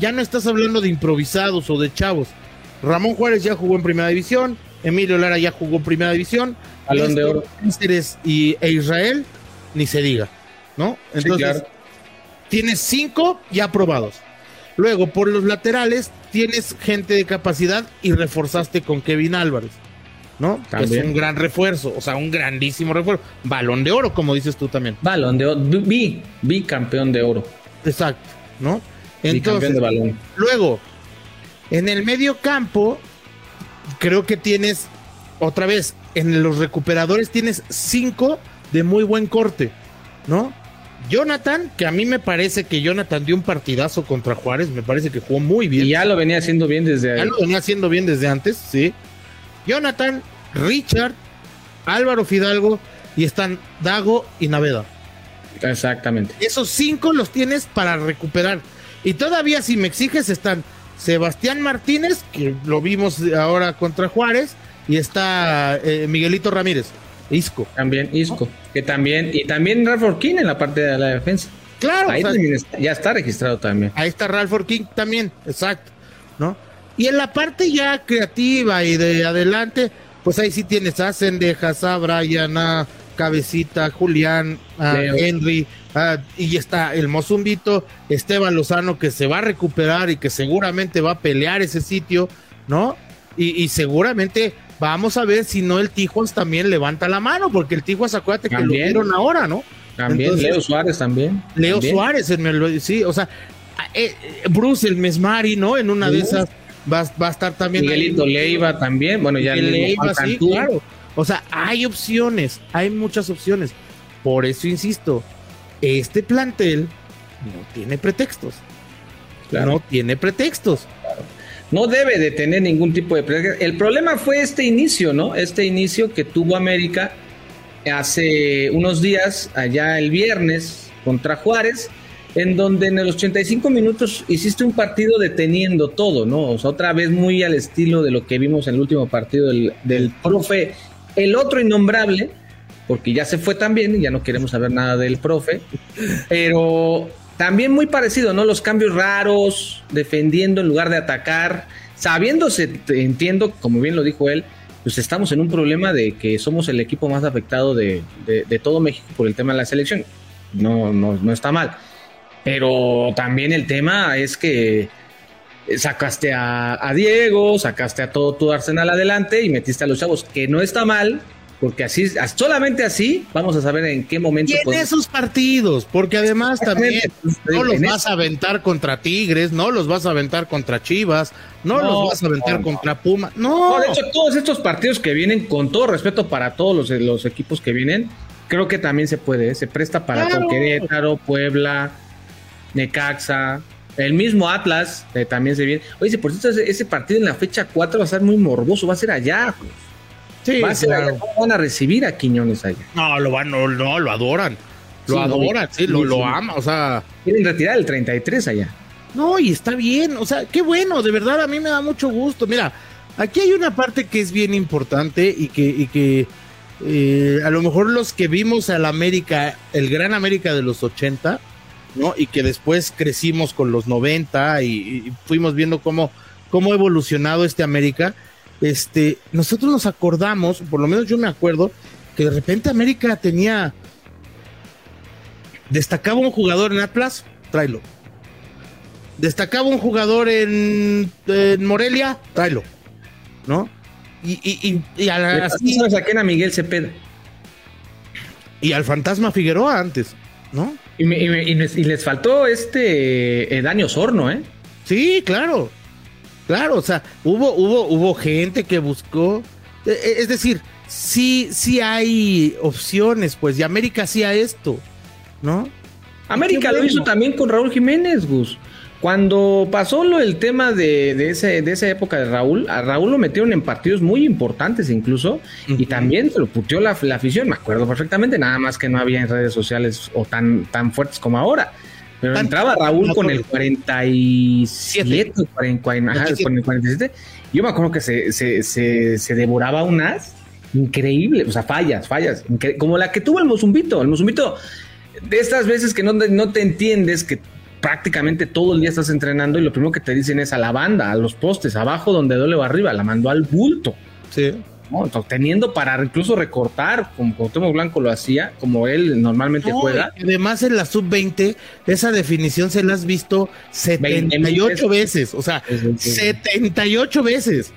Speaker 4: Ya no estás hablando de improvisados o de chavos. Ramón Juárez ya jugó en primera división, Emilio Lara ya jugó en primera división.
Speaker 3: Balón de oro.
Speaker 4: Y e Israel, ni se diga, ¿no? Entonces, tienes cinco ya aprobados. Luego, por los laterales, tienes gente de capacidad y reforzaste con Kevin Álvarez, ¿no? Es un gran refuerzo, o sea, un grandísimo refuerzo. Balón de oro, como dices tú también.
Speaker 3: Balón de oro, vi, campeón de oro.
Speaker 4: Exacto, ¿no? Entonces, de balón. luego, en el medio campo, creo que tienes, otra vez, en los recuperadores tienes cinco de muy buen corte, ¿no? Jonathan, que a mí me parece que Jonathan dio un partidazo contra Juárez, me parece que jugó muy bien.
Speaker 3: Y ya lo venía haciendo bien desde
Speaker 4: Ya lo venía haciendo bien desde antes, sí. Jonathan, Richard, Álvaro Fidalgo y están Dago y Naveda.
Speaker 3: Exactamente.
Speaker 4: Esos cinco los tienes para recuperar. Y todavía si me exiges están Sebastián Martínez, que lo vimos ahora contra Juárez, y está eh, Miguelito Ramírez, Isco.
Speaker 3: También Isco, que también, y también Ralph King en la parte de la defensa.
Speaker 4: Claro,
Speaker 3: ahí ya está registrado también.
Speaker 4: Ahí está Ralph King también, exacto, ¿no? Y en la parte ya creativa y de adelante, pues ahí sí tienes a Cendejas, a Brian, a Cabecita, Julián, a Henry, y está el Mozumbito, Esteban Lozano, que se va a recuperar y que seguramente va a pelear ese sitio, ¿no? Y, seguramente vamos a ver si no el Tijuas también levanta la mano, porque el Tijuas, acuérdate que lo vieron ahora, ¿no?
Speaker 3: También, Leo Suárez también.
Speaker 4: Leo Suárez, sí, o sea, eh, Bruce, el Mesmari, ¿no? En una de esas va, va, a estar también.
Speaker 3: Miguelito Leiva también, bueno, ya
Speaker 4: Leiva, sí, claro. O sea, hay opciones, hay muchas opciones. Por eso insisto, este plantel no tiene pretextos. No tiene pretextos.
Speaker 3: No debe de tener ningún tipo de pretexto. El problema fue este inicio, ¿no? Este inicio que tuvo América hace unos días, allá el viernes, contra Juárez, en donde en los 85 minutos hiciste un partido deteniendo todo, ¿no? Otra vez muy al estilo de lo que vimos en el último partido del, del profe el otro innombrable, porque ya se fue también, ya no queremos saber nada del profe, pero también muy parecido, ¿no? Los cambios raros, defendiendo en lugar de atacar, sabiéndose, entiendo, como bien lo dijo él, pues estamos en un problema de que somos el equipo más afectado de, todo México por el tema de la selección. No, no, no está mal. Pero también el tema es que sacaste a, Diego, sacaste a todo tu arsenal adelante y metiste a los chavos, que no está mal, porque así, solamente así vamos a saber en qué momento.
Speaker 4: Y en esos partidos, porque además también no los vas a aventar contra Tigres, no los vas a aventar contra Chivas, no, los vas a aventar contra Puma, no.
Speaker 3: De hecho, todos estos partidos que vienen, con todo respeto para todos los, equipos que vienen, creo que también se puede, ¿eh? se presta para claro. Querétaro, Puebla, Necaxa, el mismo Atlas eh, también se viene. Oye, por cierto, ese, partido en la fecha 4 va a ser muy morboso, va a ser allá. Pues. Sí, va a ser allá. ¿Cómo van a recibir a Quiñones allá?
Speaker 4: No, lo van, no, no lo adoran. Lo adoran, sí, lo, lo ama, o sea.
Speaker 3: Quieren retirar el 33 allá.
Speaker 4: No, y está bien, o sea, qué bueno, de verdad a mí me da mucho gusto. Mira, aquí hay una parte que es bien importante y que, y que eh, a lo mejor los que vimos al América, el gran América de los 80, ¿no? Y que después crecimos con los 90 y, fuimos viendo cómo, cómo ha evolucionado este América. Este, nosotros nos acordamos, por lo menos yo me acuerdo, que de repente América tenía. Destacaba un jugador en Atlas, tráelo. Destacaba un jugador en, Morelia, tráelo. ¿No? Y, y, y, a la,
Speaker 3: así, a Miguel Cepeda.
Speaker 4: Y al Fantasma Figueroa antes, ¿no?
Speaker 3: Y, les faltó este eh, Dani Osorno, ¿eh?
Speaker 4: Sí, claro. Claro, o sea, hubo, hubo, hubo gente que buscó. Eh, eh, es decir, sí, sí hay opciones, pues, y América hacía esto, ¿no?
Speaker 3: América lo hizo también con Raúl Jiménez, Gus. Cuando pasó lo el tema de, de, ese, de esa época de Raúl, a Raúl lo metieron en partidos muy importantes incluso, y también se lo puteó la, afición, me acuerdo perfectamente, nada más que no había en redes sociales o tan, tan fuertes como ahora. Pero entraba Raúl con el 47, con el 47. Yo me acuerdo que se, se, se, se devoraba unas increíble, o sea, fallas, fallas, como la que tuvo el Mozumbito. El Mozumbito de estas veces que no, no te entiendes que prácticamente todo el día estás entrenando y lo primero que te dicen es a la banda, a los postes, abajo donde duele o arriba, la mandó al bulto.
Speaker 4: Sí.
Speaker 3: Teniendo para incluso recortar, como Cuauhtémoc Blanco lo hacía, como él normalmente juega.
Speaker 4: Además, en la sub-20, esa definición se la has visto 78 veces, o sea, 78 veces,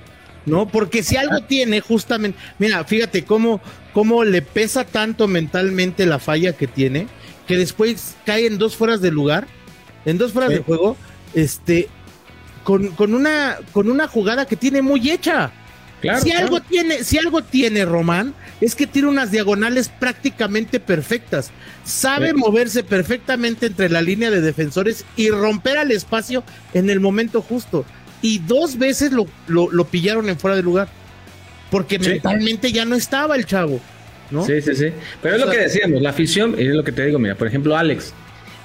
Speaker 4: ¿no? Porque si algo tiene, justamente, mira, fíjate cómo, cómo le pesa tanto mentalmente la falla que tiene, que después cae en dos fueras de lugar en dos fueras de juego, este, con, una, con una jugada que tiene muy hecha. Si algo tiene, si algo tiene Román, es que tiene unas diagonales prácticamente perfectas. Sabe moverse perfectamente entre la línea de defensores y romper al espacio en el momento justo. Y dos veces lo, lo, pillaron en fuera de lugar. Porque mentalmente ya no estaba el chavo. ¿no?
Speaker 3: Sí, sí, sí. Pero es lo que decíamos, la afición, y es lo que te digo, mira, por ejemplo, Alex,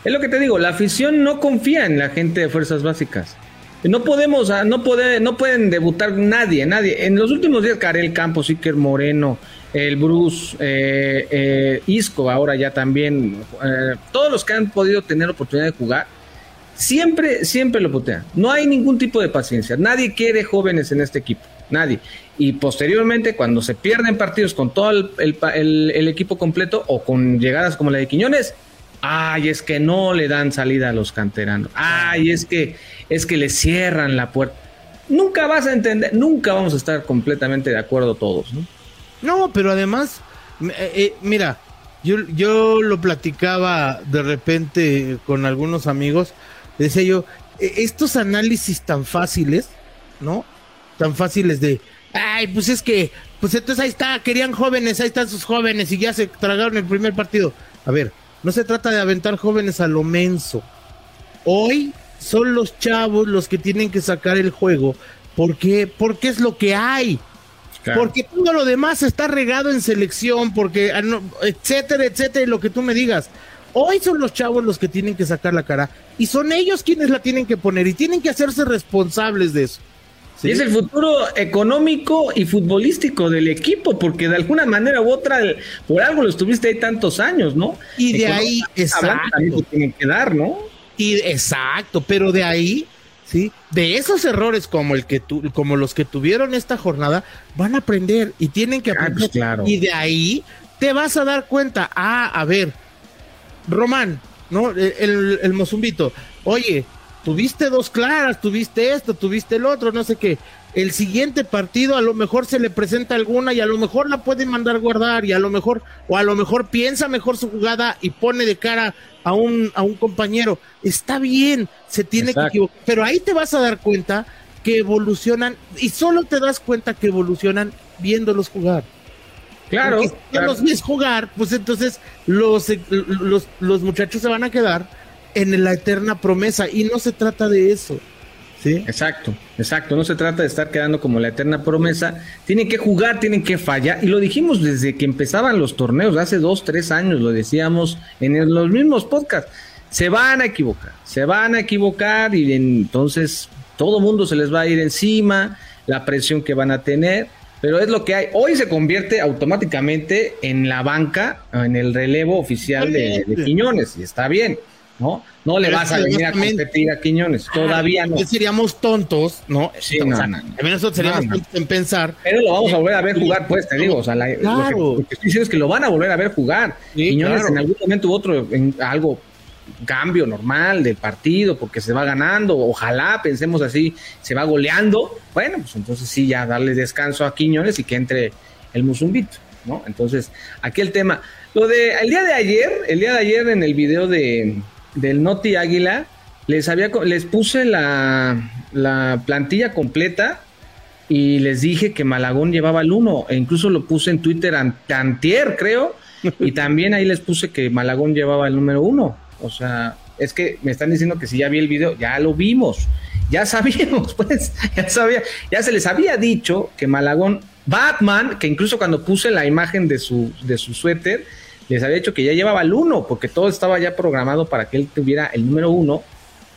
Speaker 3: es lo que te digo, la afición no confía en la gente de fuerzas básicas. No podemos, ah, no, puede, no pueden debutar nadie, nadie. En los últimos días, Karel Campos, Iker Moreno, el Bruce, eh, eh, Isco, ahora ya también, eh, todos los que han podido tener oportunidad de jugar, siempre, siempre lo putean. No hay ningún tipo de paciencia. Nadie quiere jóvenes en este equipo, nadie. Y posteriormente, cuando se pierden partidos con todo el equipo completo o con llegadas como la de Quiñones, Ay, es que no le dan salida a los canteranos. Ay, es que es que le cierran la puerta. Nunca vas a entender, nunca vamos a estar completamente de acuerdo todos, ¿no?
Speaker 4: No, pero además, eh, eh, mira, yo, yo lo platicaba de repente con algunos amigos, decía yo, e, estos análisis tan fáciles, ¿no? Tan fáciles de, ay, pues es que, pues entonces ahí está, querían jóvenes, ahí están sus jóvenes y ya se tragaron el primer partido. A ver, no se trata de aventar jóvenes a lo menso. Hoy son los chavos los que tienen que sacar el juego. ¿Por qué? Porque es lo que hay. Porque todo lo demás está regado en selección, porque, ah, etcétera, etcétera, y lo que tú me digas. Hoy son los chavos los que tienen que sacar la cara y son ellos quienes la tienen que poner y tienen que hacerse responsables de eso.
Speaker 3: Y es el futuro económico y futbolístico del equipo, porque de alguna manera u otra, por algo lo estuviste ahí tantos años, ¿no?
Speaker 4: Y de ahí,
Speaker 3: exacto. Tienen que dar, ¿no?
Speaker 4: Y exacto, pero de ahí, ¿sí? De esos errores como el que tu, como los que tuvieron esta jornada, van a aprender y tienen que aprender. claro. Y de ahí te vas a dar cuenta, ah, a ver, Román, ¿no? El, el, el Mozumbito, oye, tuviste dos claras, tuviste esto, tuviste el otro, no sé qué. El siguiente partido a lo mejor se le presenta alguna y a lo mejor la puede mandar guardar y a lo mejor, o a lo mejor piensa mejor su jugada y pone de cara a un, a un compañero. Está bien, se tiene que equivocar, pero ahí te vas a dar cuenta que evolucionan y solo te das cuenta que evolucionan viéndolos jugar.
Speaker 3: Claro. si
Speaker 4: los ves jugar, pues entonces los, los, los muchachos se van a quedar en la eterna promesa y no se trata de eso. ¿Sí?
Speaker 3: Exacto, exacto. No se trata de estar quedando como la eterna promesa. Tienen que jugar, tienen que fallar. Y lo dijimos desde que empezaban los torneos, hace dos, tres años, lo decíamos en los mismos podcasts. Se van a equivocar, se van a equivocar y entonces todo mundo se les va a ir encima, la presión que van a tener. Pero es lo que hay. Hoy se convierte automáticamente en la banca, en el relevo oficial de, de Quiñones, y está bien. ¿No? No le vas a venir a competir a Quiñones, todavía no.
Speaker 4: Seríamos tontos, ¿no?
Speaker 3: Sí, no,
Speaker 4: nosotros seríamos tontos en pensar.
Speaker 3: Pero lo vamos a volver a ver jugar, pues, te digo. O sea, lo, que, estoy diciendo es que lo van a volver a ver jugar. Quiñones en algún momento u otro, en algo cambio normal del partido, porque se va ganando, ojalá, pensemos así, se va goleando, bueno, pues entonces sí, ya darle descanso a Quiñones y que entre el Musumbito, ¿no? Entonces, aquí el tema. Lo de el día de ayer, el día de ayer en el video de, del Noti Águila, les había les puse la, la plantilla completa y les dije que Malagón llevaba el 1, e incluso lo puse en Twitter antier, creo, y también ahí les puse que Malagón llevaba el número 1. O sea, es que me están diciendo que si ya vi el video, ya lo vimos, ya sabíamos, pues, ya sabía, ya se les había dicho que Malagón, Batman, que incluso cuando puse la imagen de su, de su suéter, les había dicho que ya llevaba el uno, porque todo estaba ya programado para que él tuviera el número uno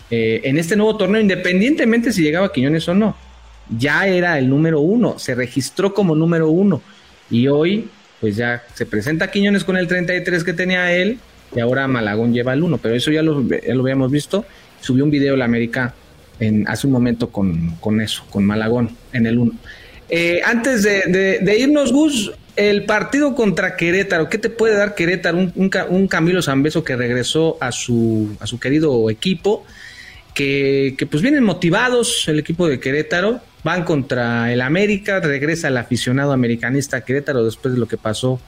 Speaker 3: eh, en este nuevo torneo, independientemente si llegaba a Quiñones o no. Ya era el número uno, se registró como número uno. Y hoy, pues ya se presenta Quiñones con el 33 que tenía él, y ahora Malagón lleva el 1, pero eso ya lo, ya lo habíamos visto. Subió un video la América hace un momento con, con eso, con Malagón en el 1. Eh, antes de, irnos, Gus, el partido contra Querétaro, ¿qué te puede dar Querétaro? Un, un, Camilo Zambeso que regresó a su, a su querido equipo, que, que, pues vienen motivados el equipo de Querétaro, van contra el América, regresa el aficionado americanista Querétaro después de lo que pasó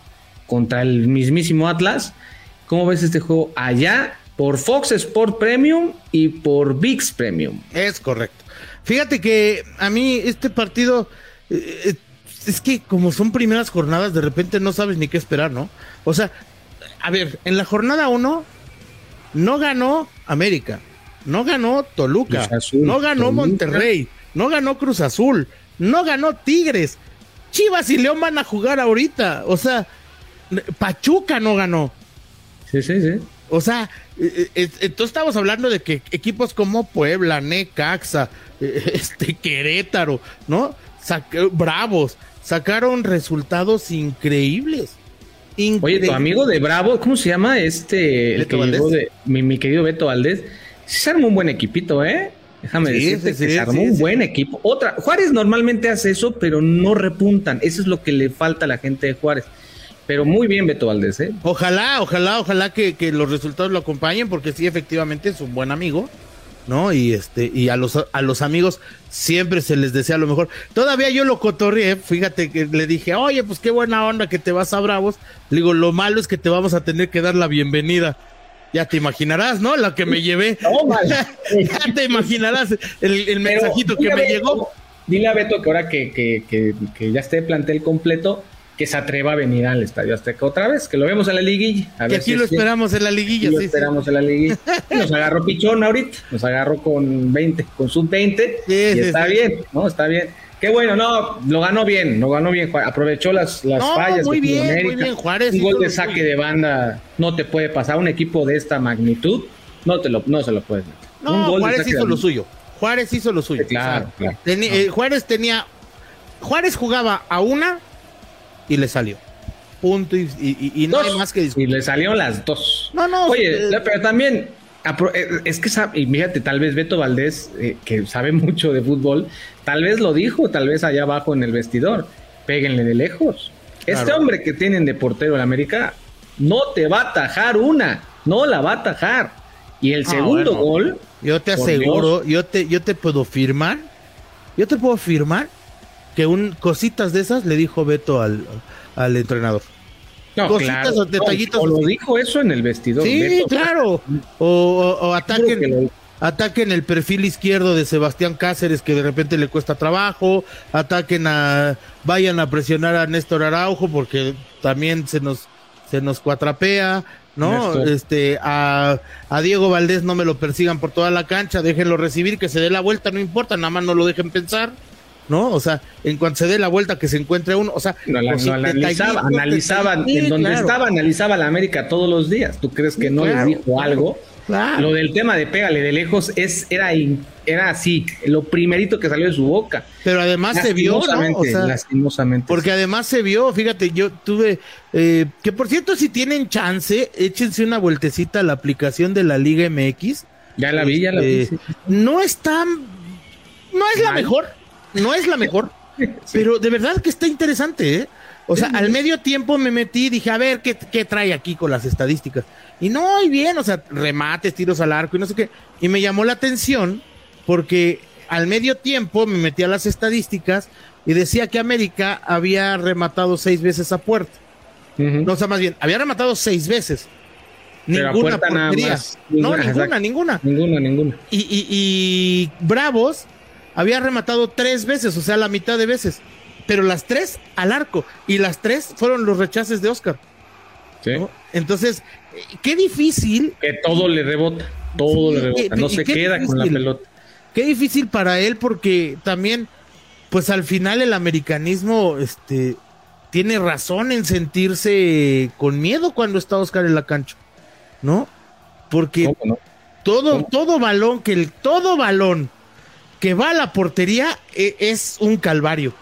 Speaker 3: contra el mismísimo Atlas. ¿Cómo ves este juego allá? Por Fox Sport Premium y por VIX Premium.
Speaker 4: Es correcto. Fíjate que a mí este partido eh, eh, es que como son primeras jornadas, de repente no sabes ni qué esperar, ¿no? O sea, a ver, en la jornada 1 no ganó América, no ganó Toluca, no ganó Monterrey, no ganó Cruz Azul, no ganó Tigres. Chivas y León van a jugar ahorita. O sea, Pachuca no ganó.
Speaker 3: Sí, sí, sí.
Speaker 4: O sea, eh, entonces estamos hablando de que equipos como Puebla, Necaxa, este Querétaro, ¿no? Bravos, sacaron resultados increíbles.
Speaker 3: Oye, tu amigo de Bravo, ¿cómo se llama? Este, el que de, mi, querido Beto Valdés, se armó un buen equipito, ¿eh? Déjame decirte que se armó un buen equipo. Otra, Juárez normalmente hace eso, pero no repuntan. Eso es lo que le falta a la gente de Juárez. Pero muy bien, Beto Valdés, ¿eh?
Speaker 4: Ojalá, ojalá, ojalá que, que los resultados lo acompañen, porque sí, efectivamente es un buen amigo. ¿No? Y este, y a los, a los amigos siempre se les desea lo mejor. Todavía yo lo cotorreé, fíjate que le dije, oye, pues qué buena onda que te vas a Bravos. Le digo, lo malo es que te vamos a tener que dar la bienvenida. Ya te imaginarás, ¿no? La que me llevé. ya te imaginarás el, mensajito que me llegó.
Speaker 3: Dile a Beto que ahora que, que, que, que ya esté plantel completo, que se atreva a venir al Estadio Azteca otra vez, que lo vemos en la liguilla.
Speaker 4: A que aquí lo esperamos en la liguilla, sí.
Speaker 3: Lo esperamos en la liguilla. Nos agarró pichón ahorita, nos agarró con 20, con sub 20, y está bien, ¿no? Está bien. Qué bueno, no, lo ganó bien, lo ganó bien, aprovechó las, las fallas.
Speaker 4: Muy bien, muy bien, Juárez.
Speaker 3: Un gol de saque de banda no te puede pasar, un equipo de esta magnitud no, te lo, no se lo puedes meter.
Speaker 4: No, Juárez hizo lo suyo. Juárez hizo lo suyo.
Speaker 3: claro, claro.
Speaker 4: Eh, Juárez tenía. Juárez jugaba a una y le salió. Punto. Y, no hay más que
Speaker 3: discutir. Y le salieron las dos.
Speaker 4: No, no.
Speaker 3: Oye, eh, pero también. Eh, es que, y fíjate, tal vez Beto Valdés, eh, que sabe mucho de fútbol, tal vez lo dijo, tal vez allá abajo en el vestidor. Péguenle de lejos. Este hombre que tienen de portero en América no te va a atajar una, no la va a atajar. Y el ah, segundo gol.
Speaker 4: Yo te aseguro, yo te, yo te puedo firmar, yo te puedo firmar que un cositas de esas le dijo Beto al, al entrenador.
Speaker 3: No, cositas o detallitos. O, lo dijo eso en el vestidor.
Speaker 4: Sí, claro. O, o, ataquen, ataquen el perfil izquierdo de Sebastián Cáceres que de repente le cuesta trabajo. Ataquen a, vayan a presionar a Néstor Araujo porque también se nos, se nos cuatrapea. ¿no? Este, a, a, Diego Valdés no me lo persigan por toda la cancha, déjenlo recibir, que se dé la vuelta, no importa, nada más no lo dejen pensar. ¿No? O sea, en cuanto se dé la vuelta que se encuentre uno, o sea,
Speaker 3: no, analizaba, analizaban, en donde estaba, analizaba la América todos los días. ¿Tú crees que no les dijo algo? Lo del tema de pégale de lejos es, era, era así, lo primerito que salió de su boca.
Speaker 4: Pero además se vio, ¿no?
Speaker 3: lastimosamente.
Speaker 4: Porque además se vio, fíjate, yo tuve, eh, que por cierto, si tienen chance, échense una vueltecita a la aplicación de la Liga MX.
Speaker 3: Ya la vi, ya la vi.
Speaker 4: Este, no es tan, no es la mejor no es la mejor, pero de verdad que está interesante, ¿eh? O sea, al medio tiempo me metí y dije, a ver, ¿qué, ¿qué, trae aquí con las estadísticas? Y no, y bien, o sea, remates, tiros al arco y no sé qué. Y me llamó la atención porque al medio tiempo me metí a las estadísticas y decía que América había rematado seis veces a puerta. No, o sea, más bien, había rematado seis veces. Ninguna portería. no, ninguna, ninguna.
Speaker 3: Ninguna, ninguna.
Speaker 4: Y, y, y Bravos había rematado tres veces, o sea, la mitad de veces. Pero las tres al arco. Y las tres fueron los rechaces de Oscar. Sí. Entonces, qué difícil.
Speaker 3: Que todo le rebota. Todo le rebota. No se queda con la pelota.
Speaker 4: Qué difícil para él, porque también, pues al final el americanismo, este, tiene razón en sentirse con miedo cuando está Oscar en la cancha. ¿No? Porque todo, todo balón, que el todo balón que va a la portería e, es un calvario.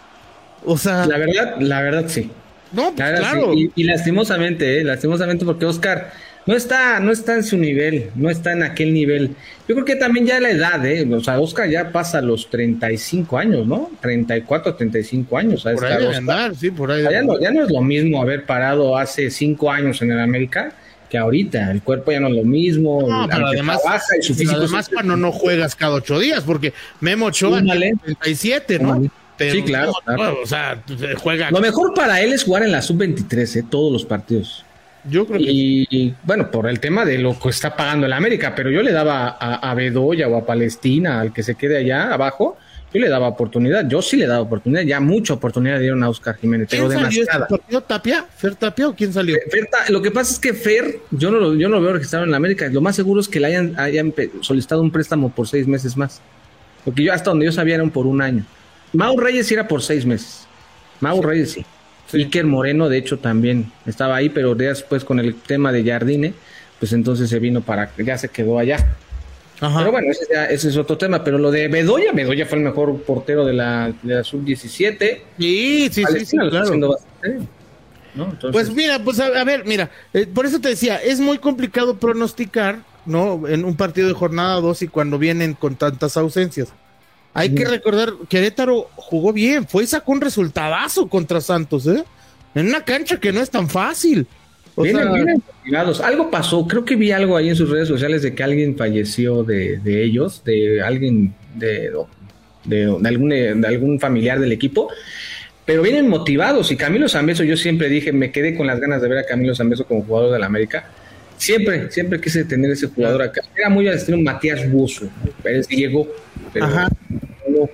Speaker 4: O sea.
Speaker 3: La verdad, la verdad sí.
Speaker 4: No, pues, claro.
Speaker 3: Y, lastimosamente, eh, lastimosamente, porque Oscar no está, no está en su nivel, no está en aquel nivel. Yo creo que también ya la edad, ¿eh? O sea, Oscar ya pasa los 35 años, ¿no? 34, 35 años.
Speaker 4: Por ahí debe andar, sí, por ahí.
Speaker 3: Ya no, ya no es lo mismo haber parado hace 5 años en el América que ahorita. El cuerpo ya no es lo mismo.
Speaker 4: No, pero además,
Speaker 3: trabaja y su físico
Speaker 4: además cuando no juegas cada 8 días, porque Memo Ochoa
Speaker 3: Súmale.
Speaker 4: 37, ¿no? Pero,
Speaker 3: Sí, claro,
Speaker 4: no,
Speaker 3: claro.
Speaker 4: O sea, juega.
Speaker 3: Lo mejor para él es jugar en la sub-23, ¿eh? Todos los partidos.
Speaker 4: Yo creo que
Speaker 3: Y, y, bueno, por el tema de lo que está pagando el América, pero yo le daba a, a Bedoya o a Palestina, al que se quede allá abajo, yo le daba oportunidad. Yo sí le daba oportunidad, ya mucha oportunidad le dieron a Oscar Jiménez, pero
Speaker 4: ¿Quién salió
Speaker 3: demasiada.
Speaker 4: este partido? ¿Tapia? ¿Fer Tapia o quién salió?
Speaker 3: Fer lo que pasa es que Fer, yo no lo, yo no lo veo registrado en la América. Lo más seguro es que le hayan, hayan solicitado un préstamo por seis meses más. Porque yo hasta donde yo sabía eran por un año. Mau Reyes sí era por seis meses. Mau Reyes sí. Iker Moreno, de hecho, también estaba ahí, pero después con el tema de Jardine, pues entonces se vino para, ya se quedó allá.
Speaker 4: Ajá.
Speaker 3: Pero bueno, ese, ya- ese es otro tema. Pero lo de Bedoya, Bedoya fue el mejor portero de la, de la sub-17.
Speaker 4: Sí, sí, sí, sí, claro.
Speaker 3: haciendo bastante bien, ¿no? Entonces-
Speaker 4: Pues mira, pues a, a ver, mira, eh, por eso te decía, es muy complicado pronosticar, ¿no? En un partido de jornada 2 y cuando vienen con tantas ausencias. Hay que recordar, Querétaro jugó bien, fue y sacó un resultadazo contra Santos, ¿eh? En una cancha que no es tan fácil. O
Speaker 3: Vienen,
Speaker 4: sea,
Speaker 3: vienen motivados. Algo pasó, creo que vi algo ahí en sus redes sociales de que alguien falleció de, de ellos, de alguien, de, de, de algún, de algún familiar del equipo, pero vienen motivados. Y Camilo Zambeso, yo siempre dije, me quedé con las ganas de ver a Camilo Zambeso como jugador de la América. Siempre, siempre quise tener ese jugador acá. Era muy al estilo Matías Buzo, sí llegó, pero
Speaker 4: Ajá.
Speaker 3: no,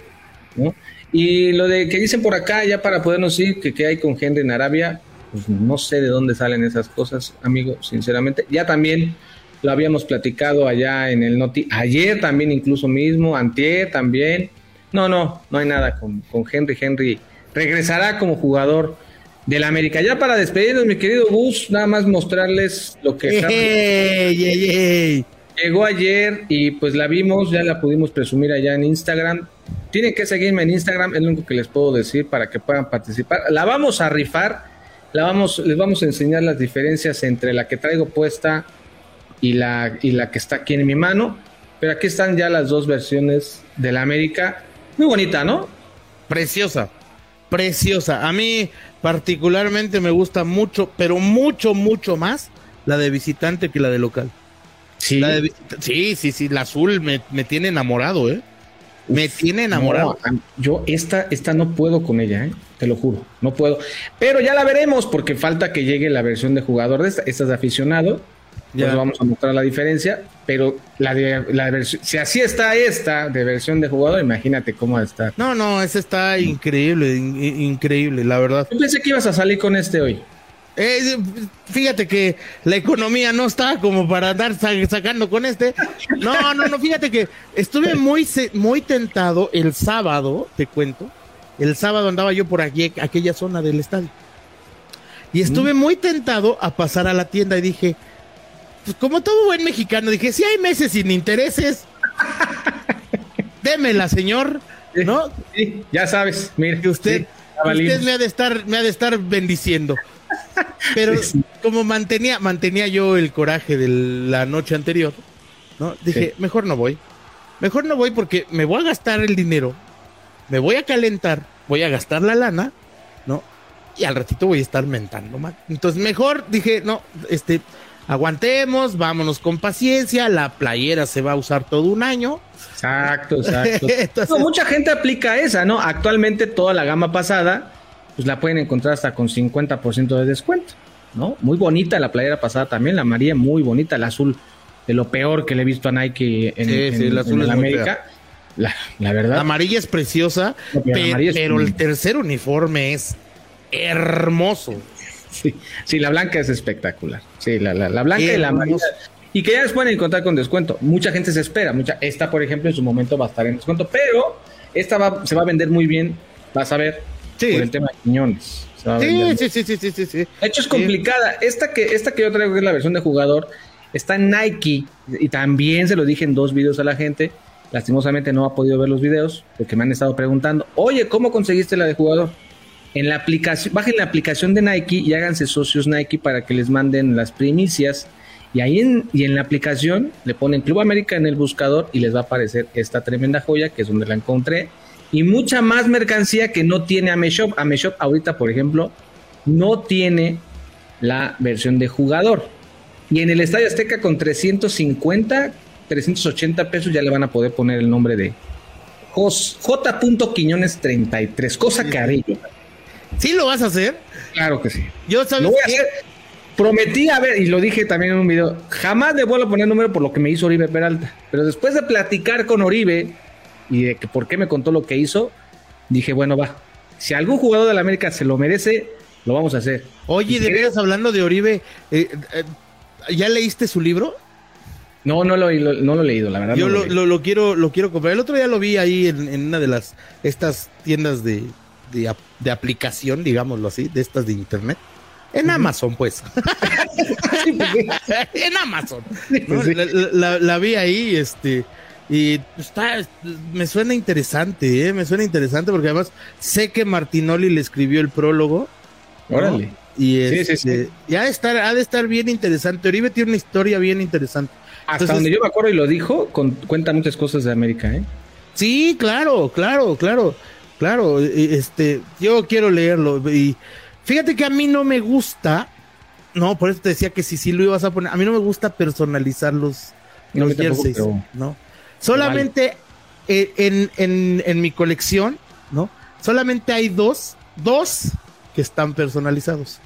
Speaker 3: ¿no? Y lo de que dicen por acá, ya para podernos ir, que qué hay con Henry en Arabia, pues no sé de dónde salen esas cosas, amigo, sinceramente. Ya también lo habíamos platicado allá en el Noti, ayer también incluso mismo, antier también. No, no, no hay nada con, con Henry. Henry regresará como jugador del América. Ya para despedirnos, mi querido Gus, nada más mostrarles lo que...
Speaker 4: ¡Ey, ey, ey!
Speaker 3: Llegó ayer y pues la vimos, ya la pudimos presumir allá en Instagram. Tienen que seguirme en Instagram, es lo único que les puedo decir para que puedan participar. La vamos a rifar, la vamos, les vamos a enseñar las diferencias entre la que traigo puesta y la, y la que está aquí en mi mano. Pero aquí están ya las dos versiones de la América. Muy bonita, ¿no?
Speaker 4: Preciosa, preciosa. A mí particularmente me gusta mucho, pero mucho, mucho más la de visitante que la de local.
Speaker 3: Sí.
Speaker 4: La de sí, sí, sí, la azul me, me tiene enamorado, ¿eh? Me tiene enamorado.
Speaker 3: No, yo esta, esta no puedo con ella, ¿eh? te lo juro, no puedo. Pero ya la veremos porque falta que llegue la versión de jugador de esta. Esta es de aficionado.
Speaker 4: Ya.
Speaker 3: Pues vamos a mostrar la diferencia. Pero la de la versión, si así está esta de versión de jugador, imagínate cómo estar.
Speaker 4: No, no, ese está increíble, in- in- increíble, la verdad.
Speaker 3: Yo pensé que ibas a salir con este hoy.
Speaker 4: Eh, fíjate que la economía no está como para andar sa- sacando con este. No, no, no, fíjate que estuve muy, se- muy tentado el sábado, te cuento. El sábado andaba yo por aquí, aquella zona del estadio. Y estuve muy tentado a pasar a la tienda y dije, pues como todo buen mexicano, dije, si hay meses sin intereses, démela, señor, ¿no?
Speaker 3: Sí, ya sabes, mire.
Speaker 4: que usted,
Speaker 3: sí,
Speaker 4: usted me ha de estar, me ha de estar bendiciendo. Pero
Speaker 3: Sí.
Speaker 4: como mantenía, mantenía yo el coraje de la noche anterior, ¿no? Dije, mejor no voy. Mejor no voy porque me voy a gastar el dinero, me voy a calentar, voy a gastar la lana, ¿no? Y al ratito voy a estar mentando mal. Entonces, mejor dije, no, este, aguantemos, vámonos con paciencia, la playera se va a usar todo un año.
Speaker 3: Exacto, exacto.
Speaker 4: Entonces-
Speaker 3: No, mucha gente aplica esa, ¿no? Actualmente toda la gama pasada, pues la pueden encontrar hasta con 50% de descuento, ¿no? Muy bonita la playera pasada también, la amarilla muy bonita, el azul de lo peor que le he visto a Nike en,
Speaker 4: Sí,
Speaker 3: en-
Speaker 4: sí, el azul
Speaker 3: en América. La, la verdad,
Speaker 4: La amarilla es preciosa,
Speaker 3: No, pero la
Speaker 4: pe-
Speaker 3: amarilla es
Speaker 4: pero
Speaker 3: muy-
Speaker 4: el tercer uniforme es hermoso.
Speaker 3: sí, sí, la blanca es espectacular. Sí, la, la, la blanca
Speaker 4: Qué
Speaker 3: y la amarilla. Y que ya les pueden encontrar con descuento. Mucha gente se espera. Mucha, esta, por ejemplo, en su momento va a estar en descuento, pero esta va, se va a vender muy bien. Vas a ver
Speaker 4: Sí.
Speaker 3: por el tema de Quiñones.
Speaker 4: Sí, sí, sí, sí, sí, sí, sí.
Speaker 3: De hecho, es
Speaker 4: Sí.
Speaker 3: complicada. Esta que, esta que yo traigo, que es la versión de jugador, está en Nike. Y también se lo dije en dos videos a la gente. Lastimosamente no ha podido ver los videos porque me han estado preguntando, oye, ¿cómo conseguiste la de jugador? En la aplicación, bajen la aplicación de Nike y háganse socios Nike para que les manden las primicias Y ahí en, y en la aplicación le ponen Club América en el buscador y les va a aparecer esta tremenda joya que es donde la encontré. Y mucha más mercancía que no tiene Ameshop. Ameshop ahorita, por ejemplo, no tiene la versión de jugador. Y en el Estadio Azteca con 350, 380 pesos ya le van a poder poner el nombre de J. Quiñones 33, cosa haré yo.
Speaker 4: ¿Sí lo vas a hacer?
Speaker 3: Claro que sí.
Speaker 4: Yo sabes
Speaker 3: lo voy a hacer. Prometí, a ver, y lo dije también en un video, jamás le vuelvo a poner número por lo que me hizo Oribe Peralta. Pero después de platicar con Oribe y de que por qué me contó lo que hizo, dije, bueno, va. Si algún jugador de la América se lo merece, lo vamos a hacer.
Speaker 4: Oye, de veras hablando de Oribe, eh, eh, ¿ya leíste su libro?
Speaker 3: No, no lo, no lo he leído, la verdad.
Speaker 4: Yo
Speaker 3: no
Speaker 4: lo, lo, quiero, lo quiero comprar. El otro día lo vi ahí en, una de las estas tiendas de, de, aplicación, digámoslo así, de estas de internet. En Amazon, pues. en Amazon. La, la, vi ahí, este. Y está, me suena interesante, ¿eh? me suena interesante porque además sé que Martinoli le escribió el prólogo.
Speaker 3: Órale.
Speaker 4: Y este, ha de, estar, ha de estar bien interesante. Oribe tiene una historia bien interesante.
Speaker 3: Hasta donde yo me acuerdo y lo dijo, cuenta muchas cosas de América, ¿eh?
Speaker 4: Sí, claro, claro, claro, claro. Este, yo quiero leerlo. Y fíjate que a mí no me gusta, no, por eso te decía que si sí lo ibas a poner, a mí no me gusta personalizar los, los jerseys, ¿no? Solamente en, en, en mi colección, ¿no? Solamente hay dos, dos que están personalizados.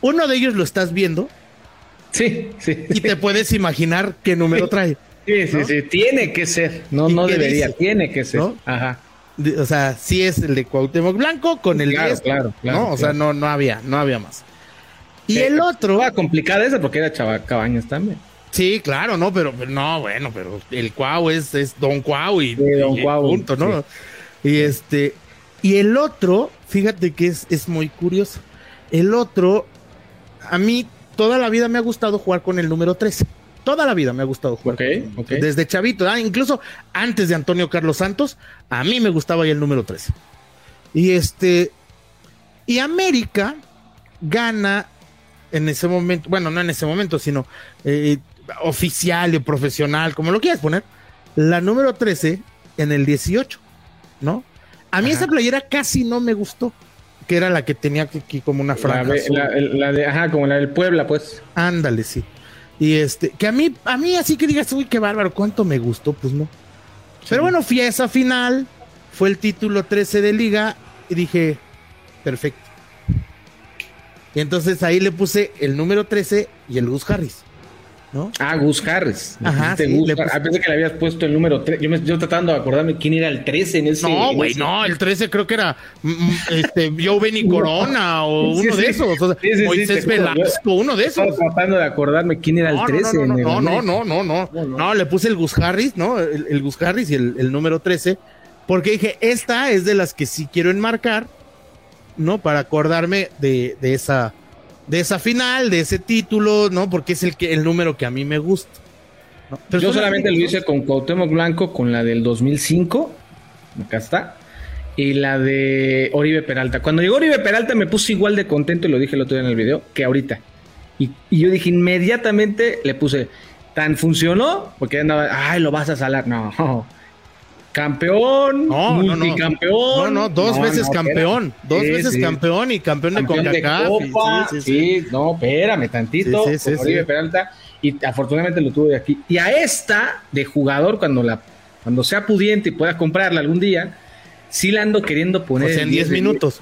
Speaker 4: Uno de ellos lo estás viendo,
Speaker 3: Sí, sí.
Speaker 4: Y te puedes imaginar qué número trae.
Speaker 3: Sí, sí, sí. Tiene que ser. No, no debería. Tiene que ser. Ajá.
Speaker 4: O sea, sí es el de Cuauhtémoc Blanco con el
Speaker 3: claro, claro, claro,
Speaker 4: ¿no? O sea, no, no había, no había más. Y el otro.
Speaker 3: Estaba complicada esa porque era Chava Cabañas también.
Speaker 4: Sí, claro, no, pero, no, bueno, pero el Cuau es, es Don Cuau y,
Speaker 3: Don Cuau,
Speaker 4: punto, ¿no? Y este, y el otro, fíjate que es, es muy curioso. El otro, a mí toda la vida me ha gustado jugar con el número 13. Toda la vida me ha gustado jugar. Desde chavito, ah, incluso antes de Antonio Carlos Santos, a mí me gustaba ya el número 13. Y este, y América gana en ese momento, bueno, no en ese momento, sino eh, oficial y profesional, como lo quieras poner, la número 13 en el 18, ¿no? A mí esa playera casi no me gustó que era la que tenía aquí como una franja.
Speaker 3: La, de, ajá, como la del Puebla, pues.
Speaker 4: Ándale, sí. Y este, que a mí, a mí así que digas, uy, qué bárbaro, cuánto me gustó, pues no. Pero bueno, fui a esa final, fue el título 13 de liga y dije, perfecto. Y entonces ahí le puse el número 13 y el Gus Harris. ¿No?
Speaker 3: Ah, Gus Harris.
Speaker 4: Ajá, sí,
Speaker 3: Gus ah, pensé que le habías puesto el número 3. Yo, me, yo tratando de acordarme quién era el 13 en ese.
Speaker 4: No, güey, no, el 13 creo que era mm, mm, este, Joe Benny Corona o uno de esos. O sea, Moisés Velasco, uno de esos.
Speaker 3: Estaba tratando de acordarme quién era el 13.
Speaker 4: No, no, no, no, no, no, no, le puse el Gus Harris, ¿no? El, el Gus Harris y el, el número 13. Porque dije, esta es de las que sí quiero enmarcar, ¿no? Para acordarme de, de esa de esa final, de ese título, ¿no? Porque es el, que, el número que a mí me gusta.
Speaker 3: Yo solamente lo hice con Cuauhtémoc Blanco, con la del 2005, acá está, y la de Oribe Peralta. Cuando llegó Oribe Peralta me puse igual de contento, y lo dije el otro día en el video, que ahorita. Y, y yo dije inmediatamente, le puse, tan funcionó, porque andaba, ay, lo vas a salar. No, campeón, no, multicampeón.
Speaker 4: No, no, dos veces campeón, dos veces campeón y campeón, de
Speaker 3: CONCACAF. Sí, sí, no, espérame tantito, Oribe Peralta, y afortunadamente lo tuve de aquí. Y a esta de jugador, cuando la cuando sea pudiente y puedas comprarla algún día, sí la ando queriendo poner.
Speaker 4: en 10 minutos.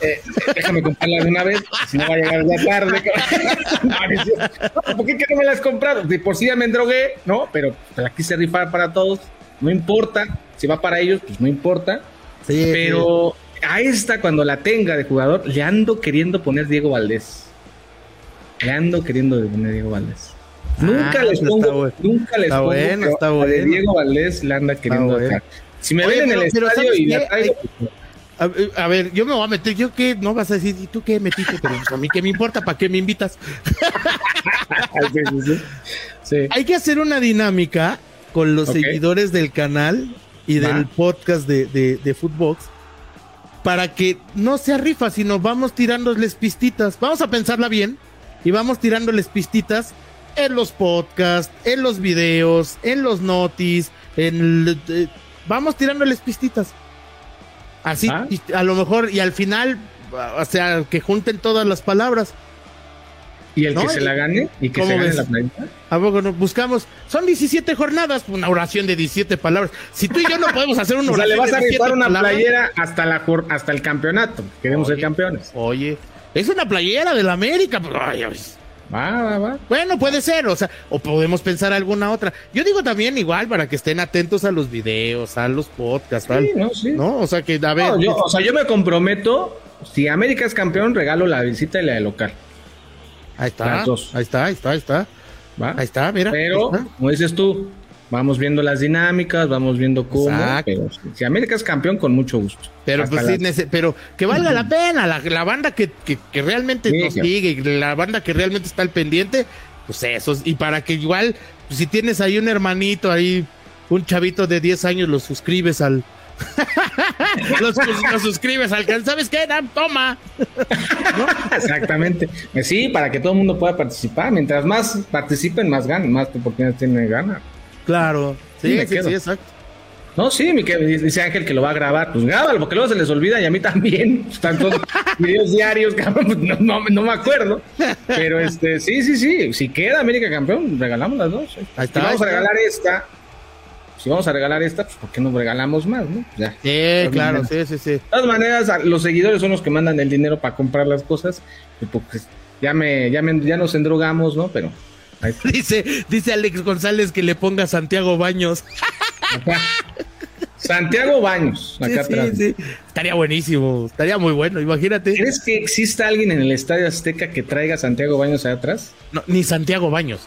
Speaker 3: Eh, déjame comprarla de una vez, si no va a llegar ya tarde. ¿Por qué no me la has comprado? De por sí ya me drogué, ¿no? Pero la quise rifar para todos, no importa si va para ellos, pues no importa. pero a esta, cuando la tenga de jugador, le ando queriendo poner Diego Valdés. Le ando queriendo poner Diego Valdés. Ah, nunca les pongo, nunca les
Speaker 4: está
Speaker 3: pongo.
Speaker 4: Bueno, está bueno.
Speaker 3: Diego Valdés le anda queriendo Si me ven en el estadio y la traigo, pues,
Speaker 4: a, ver, yo me voy a meter, yo qué, no vas a decir, ¿y tú qué metiste? Pero a mí qué me importa, ¿para qué me invitas? Hay que hacer una dinámica con los seguidores del canal y del podcast de, de, Footbox para que no sea rifa, sino vamos tirándoles pistitas. Vamos a pensarla bien y vamos tirándoles pistitas en los podcasts, en los videos, en los notis, en eh, vamos tirándoles pistitas. Así,
Speaker 3: Ah.
Speaker 4: y a lo mejor, y al final, o sea, que junten todas las palabras.
Speaker 3: Y el
Speaker 4: No,
Speaker 3: que se la gane y que
Speaker 4: ¿cómo
Speaker 3: se gane
Speaker 4: ves?
Speaker 3: la playita.
Speaker 4: ¿A poco no? Buscamos, son 17 jornadas, una oración de 17 palabras. Si tú y yo no podemos hacer una
Speaker 3: O sea,
Speaker 4: oración
Speaker 3: le vas a
Speaker 4: 17
Speaker 3: rifar una
Speaker 4: palabras,
Speaker 3: playera hasta la hasta el campeonato. Queremos ser
Speaker 4: Oye.
Speaker 3: campeones.
Speaker 4: Oye, es una playera de la América. pues, ay, ay.
Speaker 3: Va, va, va.
Speaker 4: Bueno, puede ser, o sea, o podemos pensar alguna otra. Yo digo también igual para que estén atentos a los videos, a los podcasts, tal.
Speaker 3: Sí, no, sí.
Speaker 4: ¿no? O sea, que a ver,
Speaker 3: No, yo, o sea, yo me comprometo. Si América es campeón, regalo la visita y la de local.
Speaker 4: Ahí está, ahí está, ahí está, ahí está,
Speaker 3: ¿va?
Speaker 4: ahí está, mira.
Speaker 3: Pero,
Speaker 4: está.
Speaker 3: como dices tú, vamos viendo las dinámicas, vamos viendo cómo. Pero si América es campeón, con mucho gusto.
Speaker 4: Pero pues sí, pero que valga la pena, la, la banda que, que, que realmente
Speaker 3: Sí,
Speaker 4: nos
Speaker 3: claro.
Speaker 4: sigue, la banda que realmente está al pendiente, pues eso, y para que igual, pues, si tienes ahí un hermanito, ahí, un chavito de 10 años, lo suscribes al... los, los suscribes al canal, ¿sabes qué? Dan, Toma.
Speaker 3: Exactamente. Eh, Sí, para que todo el mundo pueda participar. Mientras más participen, más ganan, más oportunidades tienen de ganar.
Speaker 4: Claro,
Speaker 3: Sí,
Speaker 4: sí, sí, exacto.
Speaker 3: No, sí, mi que dice Ángel que lo va a grabar. Pues grábalo, porque luego se les olvida y a mí también. Tantos videos diarios, cabrón, pues no, no, no me acuerdo. Pero este, sí, sí, sí. Si queda América campeón, regalamos las dos.
Speaker 4: Ahí está,
Speaker 3: vamos
Speaker 4: ahí
Speaker 3: a regalar esta, si vamos a regalar esta, pues ¿por qué no regalamos más, no? Ya.
Speaker 4: Sí, claro, sí, sí, sí.
Speaker 3: De todas maneras, los seguidores son los que mandan el dinero para comprar las cosas. Y pues, ya me, ya me, ya nos endrogamos, ¿no? Pero.
Speaker 4: Dice, dice Alex González que le ponga Santiago Baños.
Speaker 3: Acá. Santiago Baños, acá
Speaker 4: Sí,
Speaker 3: atrás.
Speaker 4: sí, sí. Estaría buenísimo, estaría muy bueno, imagínate.
Speaker 3: ¿Crees que exista alguien en el Estadio Azteca que traiga Santiago Baños allá atrás?
Speaker 4: No, ni Santiago Baños.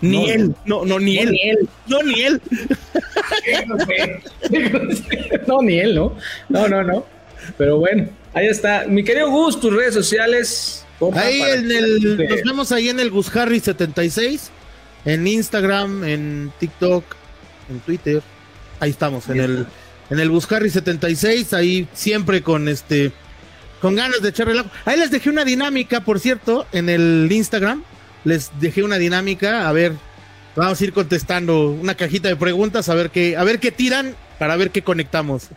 Speaker 4: Ni
Speaker 3: No,
Speaker 4: él. No, no, ni
Speaker 3: No,
Speaker 4: él.
Speaker 3: ni él.
Speaker 4: No, ni él.
Speaker 3: No ni él, ¿no? No, no, no. Pero bueno, ahí está. Mi querido Gus, tus redes sociales.
Speaker 4: Ahí en el. Nos vemos ahí en el Gus Harry 76. En Instagram, en TikTok, en Twitter. Ahí estamos, en el, en el Gus Harry 76. Ahí siempre con este. Con ganas de echarle el agua. Ahí les dejé una dinámica, por cierto, en el Instagram. Les dejé una dinámica. A ver, vamos a ir contestando una cajita de preguntas. A ver qué, a ver qué tiran para ver qué conectamos.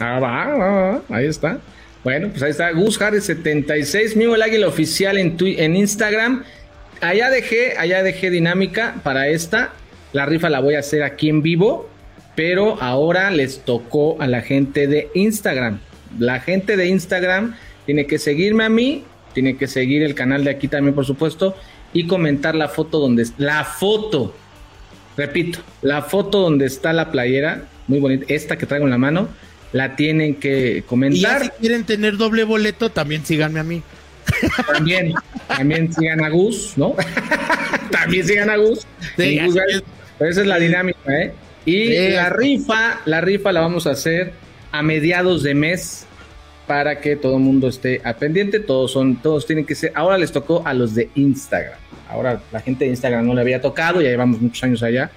Speaker 3: Ah, va, va, va, ahí está. Bueno, pues ahí está Gus Harris 76, Mimo el Águila Oficial en, Twi- en Instagram. Allá dejé, allá dejé dinámica para esta. La rifa la voy a hacer aquí en vivo, pero ahora les tocó a la gente de Instagram. La gente de Instagram tiene que seguirme a mí, tiene que seguir el canal de aquí también, por supuesto, y comentar la foto donde la foto. Repito, la foto donde está la playera, muy bonita, esta que traigo en la mano, la tienen que
Speaker 4: Y
Speaker 3: comentar.
Speaker 4: si quieren tener doble boleto, también síganme a mí.
Speaker 3: También, también sigan a Gus, ¿no? también sigan a Gus.
Speaker 4: Sí,
Speaker 3: Y Gus
Speaker 4: es.
Speaker 3: pero esa es la dinámica, ¿eh? Y
Speaker 4: Sí,
Speaker 3: la rifa, la rifa la vamos a hacer a mediados de mes para que todo el mundo esté al pendiente. Todos son, todos tienen que ser. Ahora les tocó a los de Instagram. Ahora la gente de Instagram no le había tocado, ya llevamos muchos años allá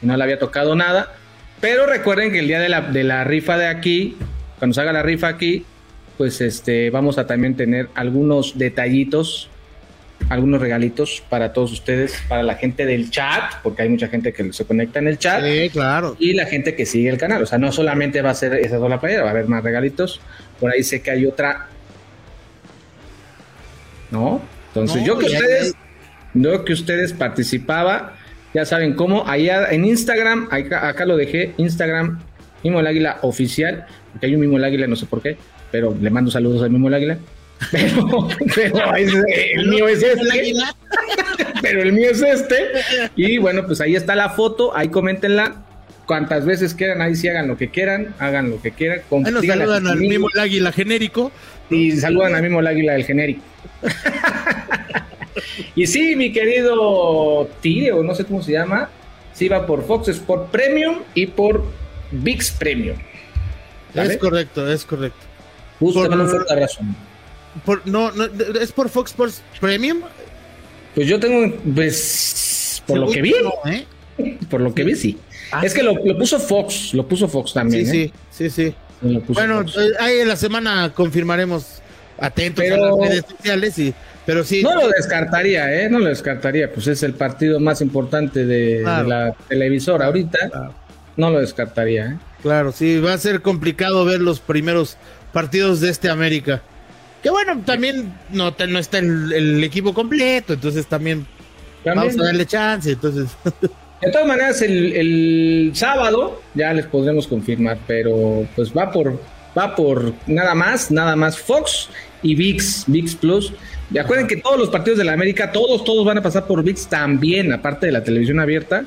Speaker 3: y no le había tocado nada. Pero recuerden que el día de la, de la rifa de aquí, cuando se haga la rifa aquí, pues este, vamos a también tener algunos detallitos, algunos regalitos para todos ustedes, para la gente del chat, porque hay mucha gente que se conecta en el chat
Speaker 4: Sí, claro.
Speaker 3: y la gente que sigue el canal. O sea, no solamente va a ser esa sola playera, va a haber más regalitos. Por ahí sé que hay otra. ¿No? Entonces,
Speaker 4: No,
Speaker 3: yo que
Speaker 4: ya-
Speaker 3: ustedes, yo que ustedes participaba, ya saben cómo, allá en Instagram, acá, acá lo dejé, Instagram, Mimo el Águila oficial, porque hay un Mimo el Águila, no sé por qué, pero le mando saludos al Mimo el Águila. Pero, pero es- el mío es este pero el mío es este. Y bueno, pues ahí está la foto, ahí coméntenla. Cuantas veces quieran, ahí sí hagan lo que quieran, hagan lo que quieran.
Speaker 4: Ahí nos saludan al mismo el águila genérico.
Speaker 3: Y saludan al mismo el águila del genérico. y sí, mi querido Tigre, o no sé cómo se llama, sí va por Fox Sport Premium y por VIX Premium.
Speaker 4: Es correcto, es correcto.
Speaker 3: Búscame
Speaker 4: por-
Speaker 3: un fuerte abrazo.
Speaker 4: Por, no, no, es por Fox Sports Premium.
Speaker 3: Pues yo tengo, pues, por lo que vi,
Speaker 4: No, ¿eh?
Speaker 3: por lo que vi, sí.
Speaker 4: Ah,
Speaker 3: es que lo, lo puso Fox, lo puso Fox también.
Speaker 4: Sí,
Speaker 3: ¿eh?
Speaker 4: sí, sí, sí.
Speaker 3: Lo puso
Speaker 4: Bueno,
Speaker 3: Fox.
Speaker 4: eh, ahí en la semana confirmaremos atentos
Speaker 3: Pero-
Speaker 4: a las redes sociales y Pero sí.
Speaker 3: No lo descartaría, ¿eh? No lo descartaría. Pues es el partido más importante de, la televisora ahorita. No lo descartaría, ¿eh?
Speaker 4: Claro, sí, va a ser complicado ver los primeros partidos de este América. Que bueno, también no, no está el, equipo completo, entonces también, vamos a darle chance. Entonces.
Speaker 3: De todas maneras, el, el, sábado ya les podremos confirmar, pero pues va por, va por nada más, nada más Fox y VIX, VIX Plus. Y acuerden que todos los partidos de la América, todos, todos van a pasar por VIX también, aparte de la televisión abierta,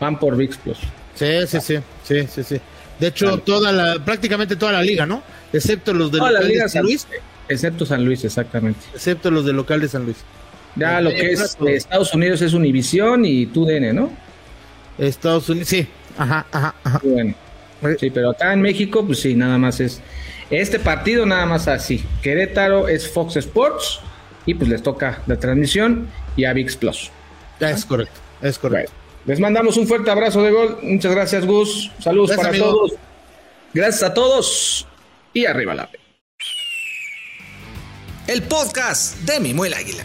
Speaker 3: van por VIX Plus.
Speaker 4: Sí, sí, sí, sí, sí, sí. De hecho, toda la, prácticamente toda la liga, ¿no? Excepto los de
Speaker 3: local de San Luis. Excepto San Luis, exactamente.
Speaker 4: Excepto los de local de San Luis.
Speaker 3: Ya lo que es Estados Unidos es Univisión y TUDN, ¿no?
Speaker 4: Estados Unidos, sí. Ajá, ajá, ajá.
Speaker 3: Bueno. Sí, pero acá en México, pues sí, nada más es. Este partido nada más así. Querétaro es Fox Sports y pues les toca la transmisión y a VIX Plus.
Speaker 4: Es correcto, es correcto.
Speaker 3: Les mandamos un fuerte abrazo de gol. Muchas gracias, Gus. Saludos para todos. Gracias a todos y arriba la
Speaker 2: El podcast de Mimuel Águila.